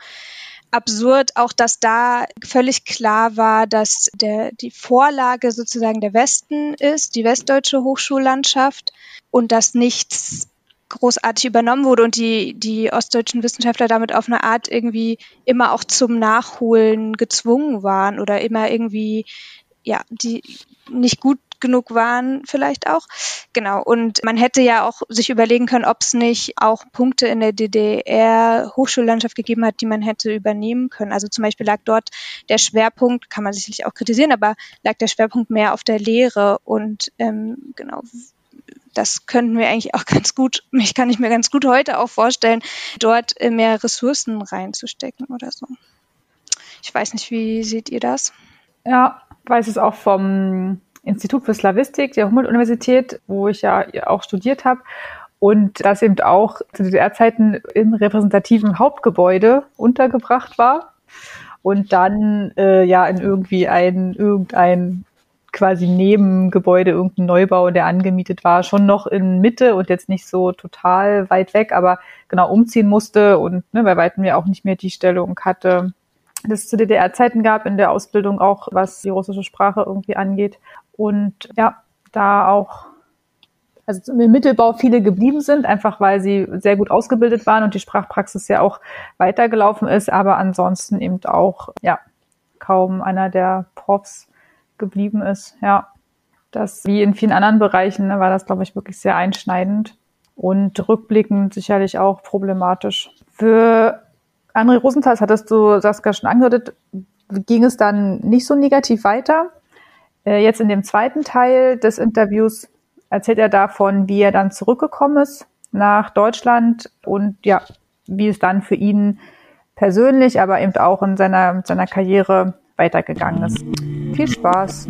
absurd, auch dass da völlig klar war, dass der, die Vorlage sozusagen der Westen ist, die westdeutsche Hochschullandschaft und dass nichts großartig übernommen wurde und die, die ostdeutschen Wissenschaftler damit auf eine Art irgendwie immer auch zum Nachholen gezwungen waren oder immer irgendwie, ja, die nicht gut genug waren vielleicht auch. Genau. Und man hätte ja auch sich überlegen können, ob es nicht auch Punkte in der DDR Hochschullandschaft gegeben hat, die man hätte übernehmen können. Also zum Beispiel lag dort der Schwerpunkt, kann man sicherlich auch kritisieren, aber lag der Schwerpunkt mehr auf der Lehre und ähm, genau das könnten wir eigentlich auch ganz gut, mich kann ich mir ganz gut heute auch vorstellen, dort mehr Ressourcen reinzustecken oder so. Ich weiß nicht, wie seht ihr das? Ja, weiß es auch vom Institut für Slavistik der Humboldt-Universität, wo ich ja auch studiert habe. Und das eben auch zu DDR-Zeiten im repräsentativen Hauptgebäude untergebracht war und dann äh, ja in irgendwie ein irgendein quasi Nebengebäude irgendein Neubau, der angemietet war, schon noch in Mitte und jetzt nicht so total weit weg, aber genau umziehen musste und ne, bei weitem ja auch nicht mehr die Stellung hatte, das es zu DDR-Zeiten gab in der Ausbildung auch, was die russische Sprache irgendwie angeht. Und ja, da auch also im Mittelbau viele geblieben sind, einfach weil sie sehr gut ausgebildet waren und die Sprachpraxis ja auch weitergelaufen ist, aber ansonsten eben auch, ja, kaum einer der Profs geblieben ist. Ja, das wie in vielen anderen Bereichen ne, war das, glaube ich, wirklich sehr einschneidend und rückblickend sicherlich auch problematisch. Für André Rosenthal, hattest du Saskia schon angedeutet, ging es dann nicht so negativ weiter. Äh, jetzt in dem zweiten Teil des Interviews erzählt er davon, wie er dann zurückgekommen ist nach Deutschland und ja, wie es dann für ihn persönlich, aber eben auch in seiner, seiner Karriere weitergegangen ist. Viel Spaß!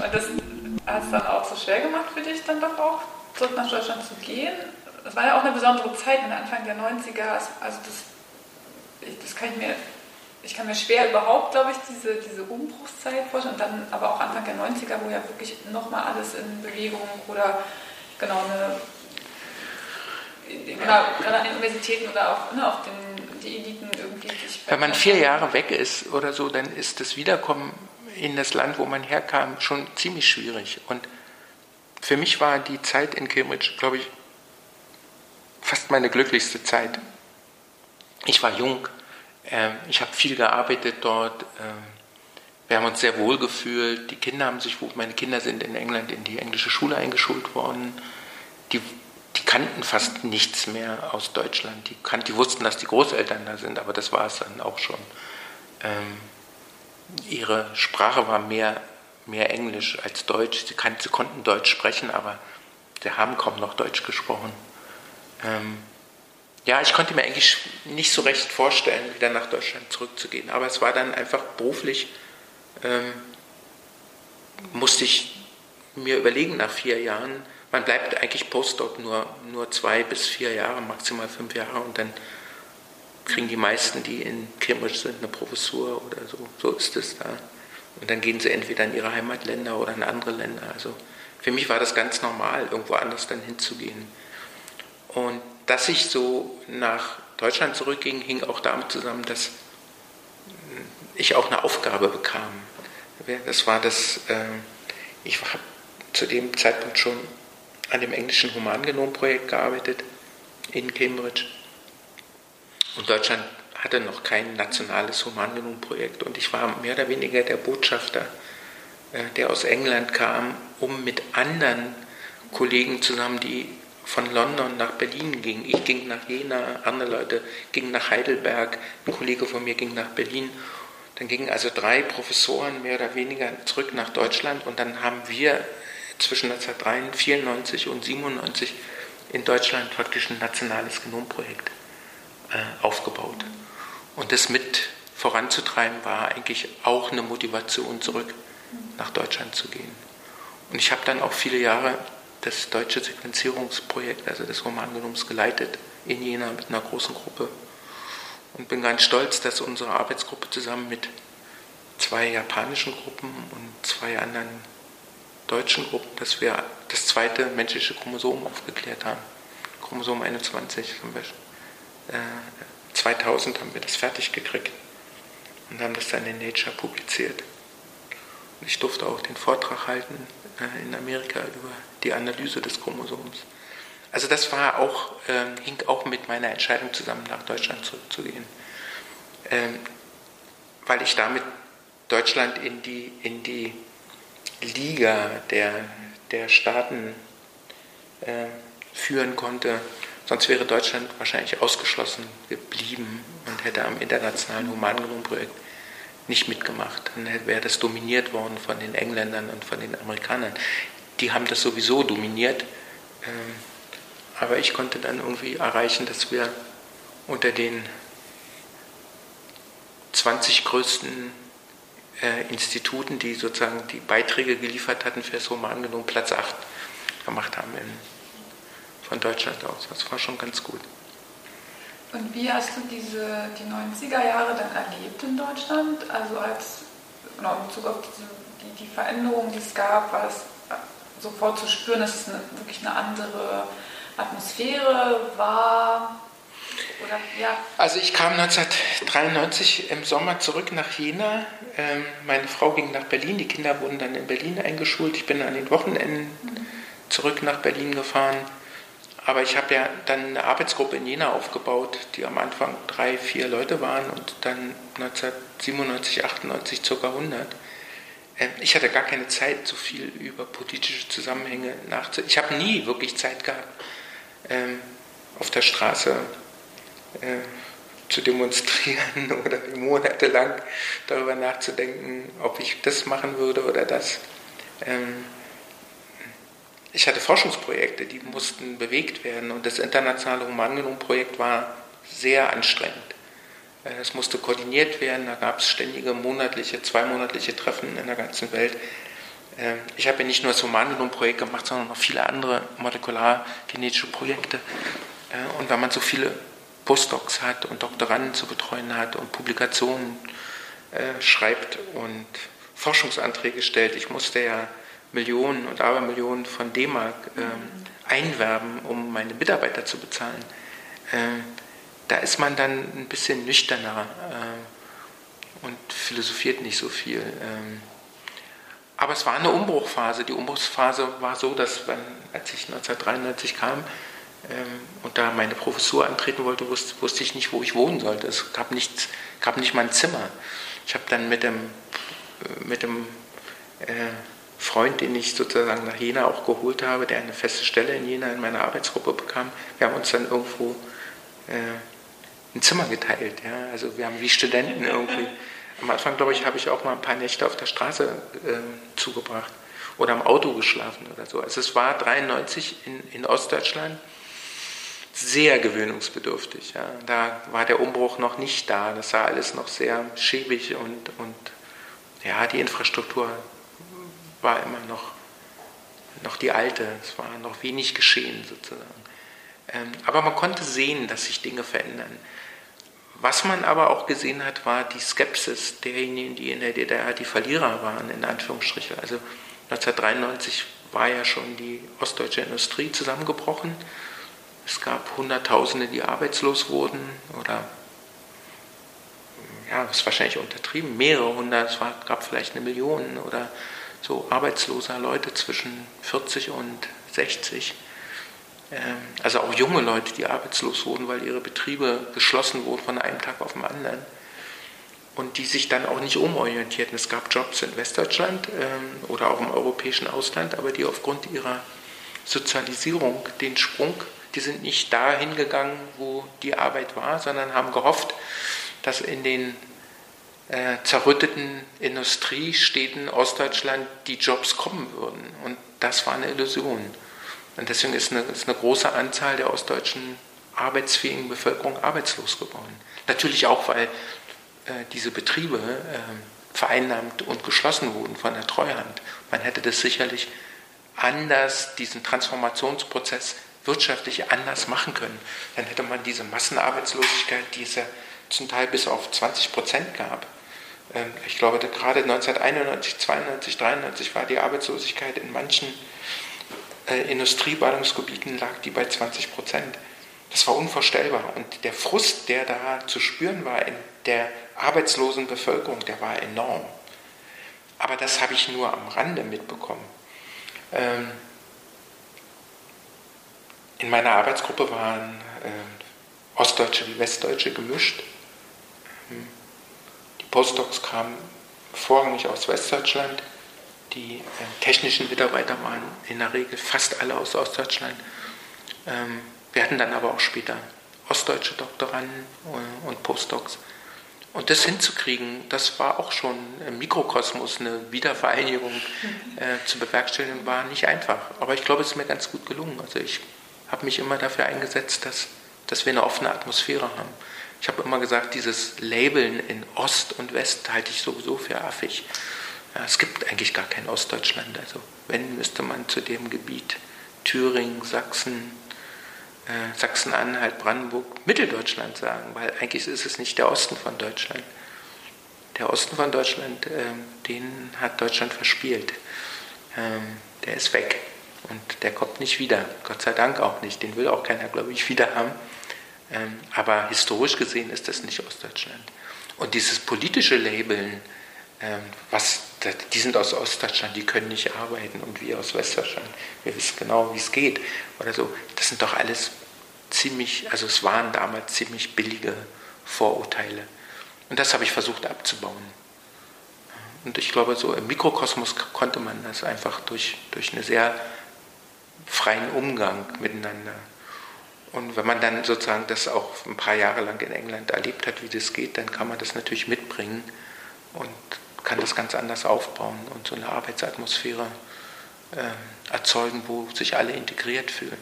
Das hat es dann auch so schwer gemacht für dich, dann doch auch zurück nach Deutschland zu gehen. Das war ja auch eine besondere Zeit, in Anfang der 90er. Also das, das kann ich mir, ich kann mir schwer überhaupt, glaube ich, diese, diese Umbruchszeit vorstellen. Und dann aber auch Anfang der 90er, wo ja wirklich nochmal alles in Bewegung oder genau eine genau, gerade an den Universitäten oder auch ne, auf den, die Eliten irgendwie. Wenn man vier Jahre weg ist oder so, dann ist das Wiederkommen in das Land, wo man herkam, schon ziemlich schwierig. Und für mich war die Zeit in Cambridge, glaube ich, fast meine glücklichste Zeit. Ich war jung, Ähm, ich habe viel gearbeitet dort. Ähm, wir haben uns sehr wohl gefühlt. Die Kinder haben sich, meine Kinder sind in England in die englische Schule eingeschult worden. Die, die kannten fast nichts mehr aus Deutschland. Die, kan die wussten, dass die Großeltern da sind, aber das war es dann auch schon. Ähm, ihre Sprache war mehr, mehr Englisch als Deutsch. Sie, kann, sie konnten Deutsch sprechen, aber sie haben kaum noch Deutsch gesprochen. Ähm, ja, ich konnte mir eigentlich nicht so recht vorstellen, wieder nach Deutschland zurückzugehen. Aber es war dann einfach beruflich, ähm, musste ich mir überlegen nach vier Jahren, man bleibt eigentlich Postdoc nur, nur zwei bis vier Jahre, maximal fünf Jahre und dann kriegen die meisten, die in Cambridge sind, eine Professur oder so. So ist es da. Und dann gehen sie entweder in ihre Heimatländer oder in andere Länder. Also für mich war das ganz normal, irgendwo anders dann hinzugehen. Und dass ich so nach Deutschland zurückging, hing auch damit zusammen, dass ich auch eine Aufgabe bekam. Das war das, äh, ich habe zu dem Zeitpunkt schon an dem englischen Humangenomprojekt gearbeitet in Cambridge. Und Deutschland hatte noch kein nationales Humangenomprojekt. Und ich war mehr oder weniger der Botschafter, äh, der aus England kam, um mit anderen Kollegen zusammen, die von London nach Berlin ging. Ich ging nach Jena, andere Leute gingen nach Heidelberg, ein Kollege von mir ging nach Berlin. Dann gingen also drei Professoren mehr oder weniger zurück nach Deutschland und dann haben wir zwischen 1994 und 1997 in Deutschland praktisch ein nationales Genomprojekt äh, aufgebaut. Und das mit voranzutreiben war eigentlich auch eine Motivation, zurück nach Deutschland zu gehen. Und ich habe dann auch viele Jahre das deutsche Sequenzierungsprojekt, also des Romangenoms, geleitet in Jena mit einer großen Gruppe. Und bin ganz stolz, dass unsere Arbeitsgruppe zusammen mit zwei japanischen Gruppen und zwei anderen deutschen Gruppen, dass wir das zweite menschliche Chromosom aufgeklärt haben. Chromosom 21 zum Beispiel. Äh, 2000 haben wir das fertig gekriegt und haben das dann in Nature publiziert. Und ich durfte auch den Vortrag halten äh, in Amerika über die Analyse des Chromosoms. Also das war auch, äh, hing auch mit meiner Entscheidung zusammen, nach Deutschland zurückzugehen. Ähm, weil ich damit Deutschland in die, in die Liga der, der Staaten äh, führen konnte. Sonst wäre Deutschland wahrscheinlich ausgeschlossen geblieben und hätte am internationalen Humangenomprojekt nicht mitgemacht. Dann wäre das dominiert worden von den Engländern und von den Amerikanern. Die haben das sowieso dominiert. Ähm, aber ich konnte dann irgendwie erreichen, dass wir unter den 20 größten äh, Instituten, die sozusagen die Beiträge geliefert hatten für das Romangenom, Platz 8 gemacht haben in, von Deutschland aus. Das war schon ganz gut. Und wie hast du diese, die 90er Jahre dann erlebt in Deutschland? Also als, genau, in Bezug auf diese, die, die Veränderungen, die es gab, war es sofort zu spüren, dass es eine, wirklich eine andere Atmosphäre war? Oder, ja. Also ich kam 1993 im Sommer zurück nach Jena. Ähm, meine Frau ging nach Berlin, die Kinder wurden dann in Berlin eingeschult. Ich bin an den Wochenenden zurück nach Berlin gefahren aber ich habe ja dann eine Arbeitsgruppe in Jena aufgebaut, die am Anfang drei, vier Leute waren und dann 1997, 98 ca. 100. Ich hatte gar keine Zeit, so viel über politische Zusammenhänge nachzudenken. Ich habe nie wirklich Zeit gehabt, ähm, auf der Straße äh, zu demonstrieren oder monatelang darüber nachzudenken, ob ich das machen würde oder das. Ähm, ich hatte Forschungsprojekte, die mussten bewegt werden und das internationale Humangenom-Projekt war sehr anstrengend. Äh, es musste koordiniert werden, da gab es ständige monatliche, zweimonatliche Treffen in der ganzen Welt. Ähm, ich habe ja nicht nur das Humangenom-Projekt gemacht, sondern noch viele andere molekulargenetische Projekte. Äh, und wenn man so viele Postdocs hat und Doktoranden zu betreuen hat und Publikationen äh, schreibt und Forschungsanträge stellt, ich musste ja Millionen und Abermillionen von D-Mark äh, einwerben, um meine Mitarbeiter zu bezahlen. Äh, da ist man dann ein bisschen nüchterner äh, und philosophiert nicht so viel. Ähm, aber es war eine Umbruchphase. Die Umbruchphase war so, dass, wenn, als ich 1993 kam, und da meine Professur antreten wollte, wusste, wusste ich nicht, wo ich wohnen sollte. Es gab, nichts, gab nicht mal ein Zimmer. Ich habe dann mit dem, äh, mit dem äh, Freund, den ich sozusagen nach Jena auch geholt habe, der eine feste Stelle in Jena in meiner Arbeitsgruppe bekam, wir haben uns dann irgendwo äh, ein Zimmer geteilt. Ja? Also wir haben wie Studenten irgendwie. Am Anfang, glaube ich, habe ich auch mal ein paar Nächte auf der Straße äh, zugebracht oder im Auto geschlafen oder so. Also es war 93 in, in Ostdeutschland sehr gewöhnungsbedürftig. Ja. Da war der Umbruch noch nicht da. Das sah alles noch sehr schäbig und, und ja, die Infrastruktur war immer noch, noch die alte. Es war noch wenig geschehen sozusagen. Ähm, aber man konnte sehen, dass sich Dinge verändern. Was man aber auch gesehen hat, war die Skepsis derjenigen, die in der DDR die Verlierer waren, in Anführungsstrichen. Also 1993 war ja schon die ostdeutsche Industrie zusammengebrochen. Es gab Hunderttausende, die arbeitslos wurden oder ja, das ist wahrscheinlich untertrieben, mehrere hundert, es war, gab vielleicht eine Million oder so arbeitsloser Leute zwischen 40 und 60. Ähm, also auch junge Leute, die arbeitslos wurden, weil ihre Betriebe geschlossen wurden von einem Tag auf den anderen und die sich dann auch nicht umorientierten. Es gab Jobs in Westdeutschland ähm, oder auch im europäischen Ausland, aber die aufgrund ihrer Sozialisierung den Sprung die sind nicht dahin gegangen, wo die Arbeit war, sondern haben gehofft, dass in den äh, zerrütteten Industriestädten Ostdeutschland die Jobs kommen würden. Und das war eine Illusion. Und deswegen ist eine, ist eine große Anzahl der ostdeutschen arbeitsfähigen Bevölkerung arbeitslos geworden. Natürlich auch, weil äh, diese Betriebe äh, vereinnahmt und geschlossen wurden von der Treuhand. Man hätte das sicherlich anders, diesen Transformationsprozess wirtschaftlich anders machen können. Dann hätte man diese Massenarbeitslosigkeit, die es ja zum Teil bis auf 20 Prozent gab. Ähm, ich glaube, gerade 1991, 92, 93 war die Arbeitslosigkeit in manchen äh, Industrieballungsgebieten lag die bei 20 Prozent. Das war unvorstellbar. Und der Frust, der da zu spüren war in der arbeitslosen Bevölkerung, der war enorm. Aber das habe ich nur am Rande mitbekommen. In meiner Arbeitsgruppe waren äh, Ostdeutsche wie Westdeutsche gemischt. Ähm, die Postdocs kamen vorrangig aus Westdeutschland. Die äh, technischen Mitarbeiter waren in der Regel fast alle aus Ostdeutschland. Ähm, wir hatten dann aber auch später ostdeutsche Doktoranden äh, und Postdocs. Und das hinzukriegen, das war auch schon im Mikrokosmos eine Wiedervereinigung äh, zu bewerkstelligen, war nicht einfach. Aber ich glaube, es ist mir ganz gut gelungen. Also ich habe mich immer dafür eingesetzt, dass, dass wir eine offene Atmosphäre haben. Ich habe immer gesagt, dieses Labeln in Ost und West halte ich sowieso für affig. Ja, es gibt eigentlich gar kein Ostdeutschland. Also wenn, müsste man zu dem Gebiet Thüringen, Sachsen, äh, Sachsen-Anhalt, Brandenburg, Mitteldeutschland sagen, weil eigentlich ist es nicht der Osten von Deutschland. Der Osten von Deutschland, äh, den hat Deutschland verspielt. Ähm, der ist weg. Und der kommt nicht wieder. Gott sei Dank auch nicht. Den will auch keiner, glaube ich, wieder haben. Ähm, aber historisch gesehen ist das nicht Ostdeutschland. Und dieses politische Labeln, ähm, was, die sind aus Ostdeutschland, die können nicht arbeiten und wir aus Westdeutschland, wir wissen genau, wie es geht oder so. Das sind doch alles ziemlich, also es waren damals ziemlich billige Vorurteile. Und das habe ich versucht abzubauen. Und ich glaube, so im Mikrokosmos konnte man das einfach durch, durch eine sehr freien Umgang miteinander. Und wenn man dann sozusagen das auch ein paar Jahre lang in England erlebt hat, wie das geht, dann kann man das natürlich mitbringen und kann das ganz anders aufbauen und so eine Arbeitsatmosphäre äh, erzeugen, wo sich alle integriert fühlen.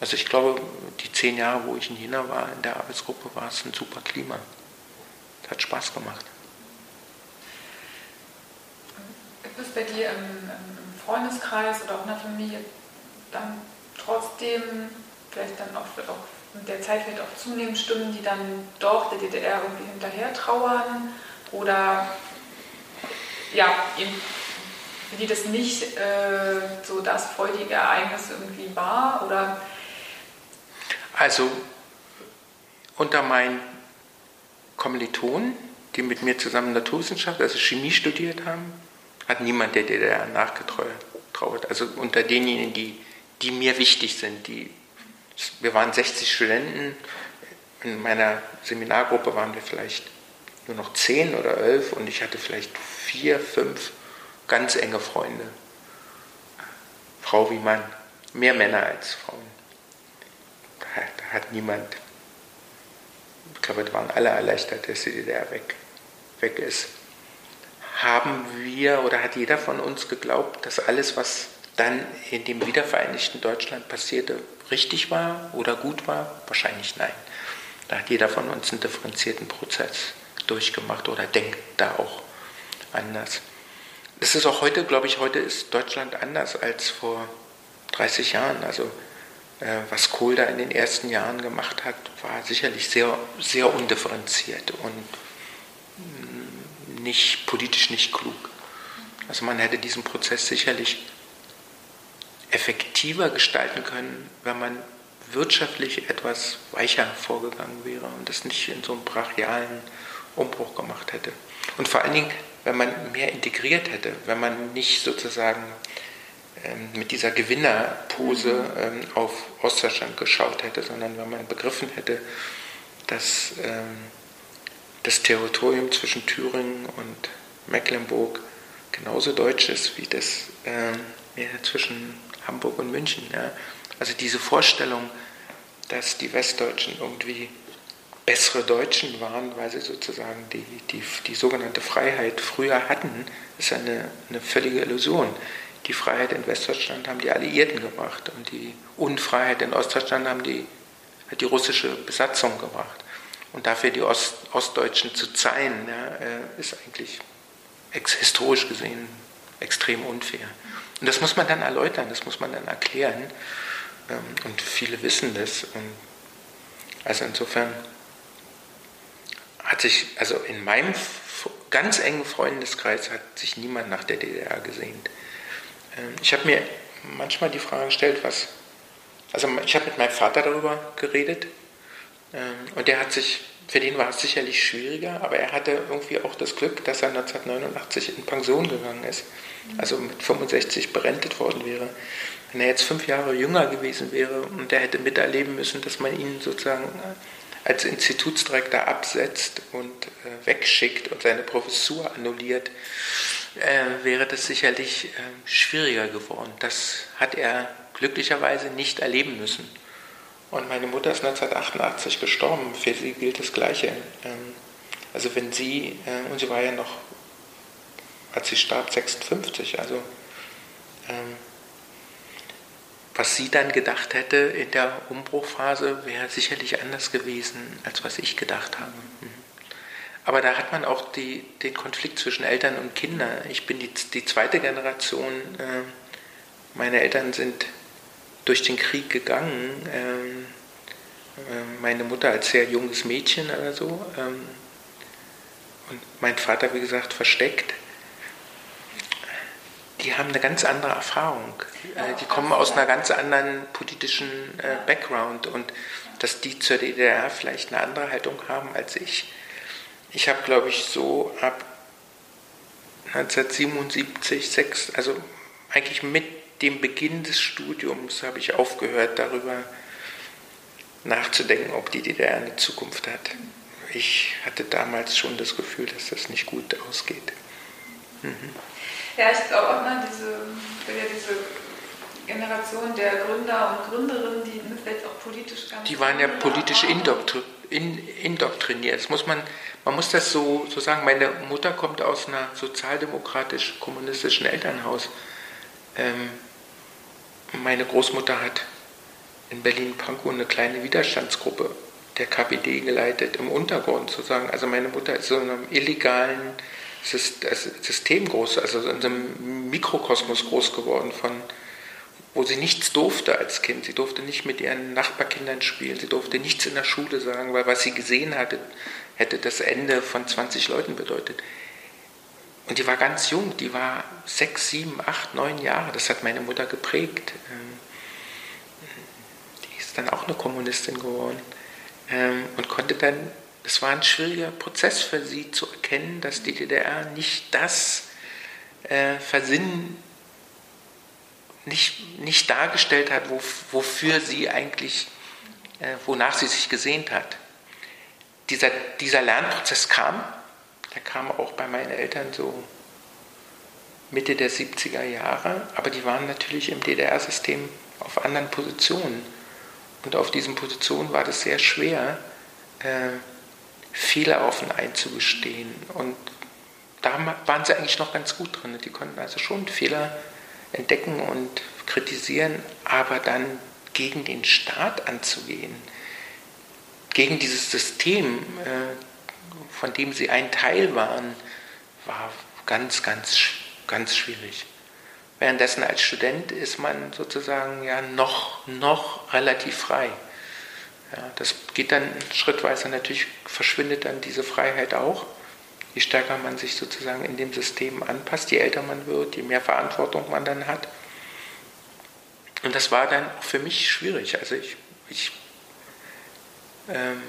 Also ich glaube, die zehn Jahre, wo ich in Jena war, in der Arbeitsgruppe, war es ein super Klima. Hat Spaß gemacht. Gibt es bei dir im, im Freundeskreis oder auch in der Familie dann trotzdem vielleicht dann auch, auch mit der Zeit vielleicht auch zunehmend Stimmen, die dann doch der DDR irgendwie hinterher trauern oder ja, für die das nicht äh, so das freudige Ereignis irgendwie war oder also unter meinen Kommilitonen, die mit mir zusammen Naturwissenschaft, also Chemie studiert haben, hat niemand der DDR nachgetrauert. Also unter denjenigen, die die mir wichtig sind, die wir waren 60 Studenten, in meiner Seminargruppe waren wir vielleicht nur noch 10 oder 11 und ich hatte vielleicht vier, fünf ganz enge Freunde. Frau wie Mann, mehr Männer als Frauen. Da, da hat niemand, ich glaube, da waren alle erleichtert, dass die DDR weg, weg ist. Haben wir oder hat jeder von uns geglaubt, dass alles, was dann in dem wiedervereinigten Deutschland passierte, richtig war oder gut war? Wahrscheinlich nein. Da hat jeder von uns einen differenzierten Prozess durchgemacht oder denkt da auch anders. Das ist auch heute, glaube ich, heute ist Deutschland anders als vor 30 Jahren. Also äh, was Kohl da in den ersten Jahren gemacht hat, war sicherlich sehr, sehr undifferenziert und mm, nicht politisch nicht klug. Also man hätte diesen Prozess sicherlich effektiver gestalten können, wenn man wirtschaftlich etwas weicher vorgegangen wäre und das nicht in so einem brachialen Umbruch gemacht hätte. Und vor allen Dingen, wenn man mehr integriert hätte, wenn man nicht sozusagen ähm, mit dieser Gewinnerpose mhm. ähm, auf Ostdeutschland geschaut hätte, sondern wenn man begriffen hätte, dass ähm, das Territorium zwischen Thüringen und Mecklenburg genauso deutsch ist wie das ähm, zwischen Hamburg und München. Ja. Also diese Vorstellung, dass die Westdeutschen irgendwie bessere Deutschen waren, weil sie sozusagen die, die, die sogenannte Freiheit früher hatten, ist eine, eine völlige Illusion. Die Freiheit in Westdeutschland haben die Alliierten gebracht und die Unfreiheit in Ostdeutschland haben die, hat die russische Besatzung gebracht. Und dafür die Ost, Ostdeutschen zu zeigen, ja, äh, ist eigentlich historisch gesehen extrem unfair. Und das muss man dann erläutern, das muss man dann erklären. Ähm, und viele wissen das. Und also insofern hat sich, also in meinem ganz engen Freundeskreis hat sich niemand nach der DDR gesehnt. Ähm, ich habe mir manchmal die Frage gestellt, was, also ich habe mit meinem Vater darüber geredet ähm, und der hat sich, für den war es sicherlich schwieriger, aber er hatte irgendwie auch das Glück, dass er 1989 in Pension gegangen ist, also mit 65 berentet worden wäre. Wenn er jetzt fünf Jahre jünger gewesen wäre und er hätte miterleben müssen, dass man ihn sozusagen als Institutsdirektor absetzt und äh, wegschickt und seine Professur annulliert, äh, wäre das sicherlich äh, schwieriger geworden. Das hat er glücklicherweise nicht erleben müssen. Und meine Mutter ist 1988 gestorben. Für sie gilt das Gleiche. Ähm, also wenn sie, äh, und sie war ja noch, als sie starb, 56, also ähm, was sie dann gedacht hätte in der Umbruchphase, wäre sicherlich anders gewesen, als was ich gedacht habe. Mhm. Aber da hat man auch die, den Konflikt zwischen Eltern und Kindern. Ich bin die, die zweite Generation. Äh, meine Eltern sind durch den Krieg gegangen. Ähm, äh, meine Mutter als sehr junges Mädchen oder so. Ähm, und mein Vater, wie gesagt, versteckt die haben eine ganz andere Erfahrung. Äh, die kommen aus einer ganz anderen politischen äh, Background und dass die zur DDR vielleicht eine andere Haltung haben als ich. Ich habe, glaube ich, so ab 1977, 6, also eigentlich mit dem Beginn des Studiums habe ich aufgehört, darüber nachzudenken, ob die DDR eine Zukunft hat. Ich hatte damals schon das Gefühl, dass das nicht gut ausgeht. Mhm. Ja, ich glaube auch, ne, diese, ja, diese Generation der Gründer und Gründerinnen, die vielleicht auch politisch ganz. Die waren ja politisch indoktri in, indoktriniert. Das muss man, man muss das so, so sagen. Meine Mutter kommt aus einer sozialdemokratisch-kommunistischen Elternhaus. Ähm, meine Großmutter hat in Berlin-Pankow eine kleine Widerstandsgruppe der KPD geleitet, im Untergrund sozusagen. Also meine Mutter ist so in einem illegalen System groß, also in einem Mikrokosmos groß geworden, von, wo sie nichts durfte als Kind. Sie durfte nicht mit ihren Nachbarkindern spielen, sie durfte nichts in der Schule sagen, weil was sie gesehen hatte, hätte das Ende von 20 Leuten bedeutet. Und die war ganz jung, die war sechs, sieben, acht, neun Jahre. Das hat meine Mutter geprägt. Ähm, die ist dann auch eine Kommunistin geworden ähm, und konnte dann es war ein schwieriger Prozess für sie zu erkennen, dass die DDR nicht das äh, Versinnen nicht, nicht dargestellt hat, wo, wofür sie eigentlich äh, wonach sie sich gesehnt hat. Dieser, dieser Lernprozess kam, der kam auch bei meinen Eltern so Mitte der 70er Jahre, aber die waren natürlich im DDR-System auf anderen Positionen. Und auf diesen Positionen war das sehr schwer, äh, Fehler offen einzugestehen. Und da waren sie eigentlich noch ganz gut drin. Die konnten also schon Fehler entdecken und kritisieren, aber dann gegen den Staat anzugehen, gegen dieses System, äh, von dem sie ein Teil waren, war ganz, ganz, ganz schwierig. Währenddessen als Student ist man sozusagen ja noch, noch relativ frei. Ja, das geht dann schrittweise natürlich, verschwindet dann diese Freiheit auch. Je stärker man sich sozusagen in dem System anpasst, je älter man wird, je mehr Verantwortung man dann hat. Und das war dann auch für mich schwierig. Also ich, ich ähm,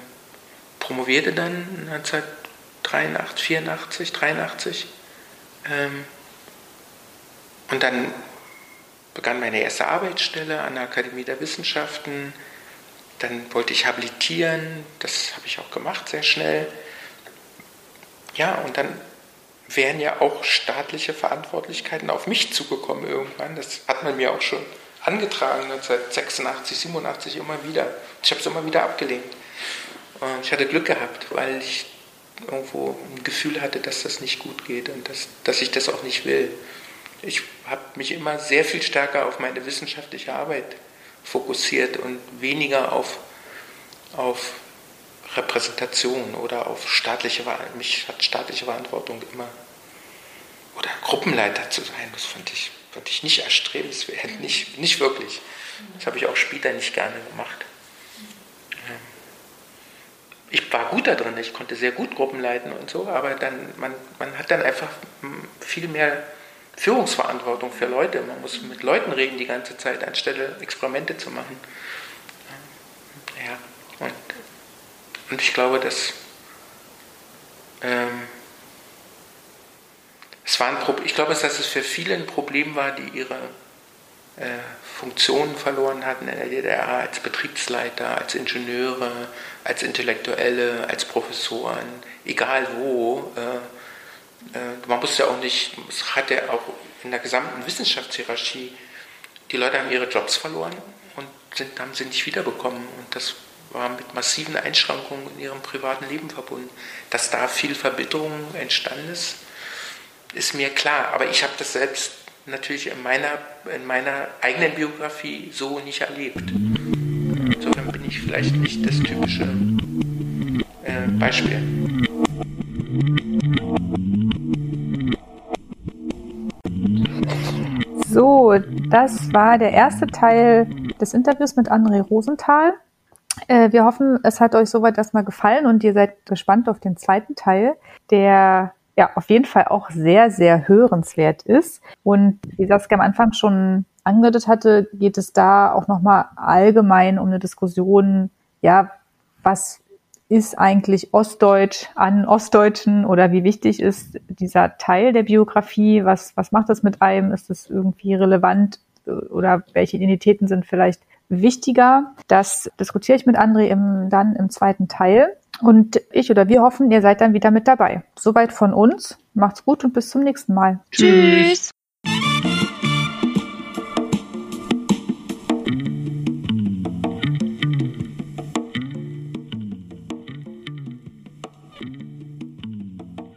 promovierte dann 1983, 84, 83. Ähm, und dann begann meine erste Arbeitsstelle an der Akademie der Wissenschaften. Dann wollte ich habilitieren, das habe ich auch gemacht sehr schnell. Ja, und dann wären ja auch staatliche Verantwortlichkeiten auf mich zugekommen irgendwann. Das hat man mir auch schon angetragen 1986, 87 immer wieder. Ich habe es immer wieder abgelehnt. Und ich hatte Glück gehabt, weil ich irgendwo ein Gefühl hatte, dass das nicht gut geht und dass, dass ich das auch nicht will. Ich habe mich immer sehr viel stärker auf meine wissenschaftliche Arbeit fokussiert und weniger auf, auf Repräsentation oder auf staatliche mich hat staatliche Verantwortung immer oder Gruppenleiter zu sein, das fand ich, fand ich nicht erstrebenswert, nicht, nicht wirklich. Das habe ich auch später nicht gerne gemacht. Ich war gut da drin, ich konnte sehr gut Gruppen leiten und so, aber dann, man, man hat dann einfach viel mehr Führungsverantwortung für Leute. Man muss mit Leuten reden die ganze Zeit, anstelle Experimente zu machen. Ja, und, und ich glaube, dass ähm, es war ein Pro ich glaube, dass es für viele ein Problem war, die ihre Funktionen verloren hatten in der DDR als Betriebsleiter, als Ingenieure, als Intellektuelle, als Professoren, egal wo. Äh, äh, man musste auch nicht, es hat ja auch in der gesamten Wissenschaftshierarchie, die Leute haben ihre Jobs verloren und sind, haben sie nicht wiederbekommen. Und das war mit massiven Einschränkungen in ihrem privaten Leben verbunden. Dass da viel Verbitterung entstanden ist, ist mir klar. Aber ich habe das selbst natürlich in meiner, in meiner eigenen Biografie so nicht erlebt. Insofern bin ich vielleicht nicht das typische äh, Beispiel. So, das war der erste Teil des Interviews mit André Rosenthal. Äh, wir hoffen, es hat euch soweit erstmal gefallen und ihr seid gespannt auf den zweiten Teil, der ja auf jeden Fall auch sehr, sehr hörenswert ist. Und wie Saskia am Anfang schon angedeutet hatte, geht es da auch nochmal allgemein um eine Diskussion, ja, was ist eigentlich Ostdeutsch an Ostdeutschen oder wie wichtig ist dieser Teil der Biografie? Was, was macht das mit einem? Ist das irgendwie relevant oder welche Identitäten sind vielleicht wichtiger? Das diskutiere ich mit André im, dann im zweiten Teil. Und ich oder wir hoffen, ihr seid dann wieder mit dabei. Soweit von uns. Macht's gut und bis zum nächsten Mal. Tschüss.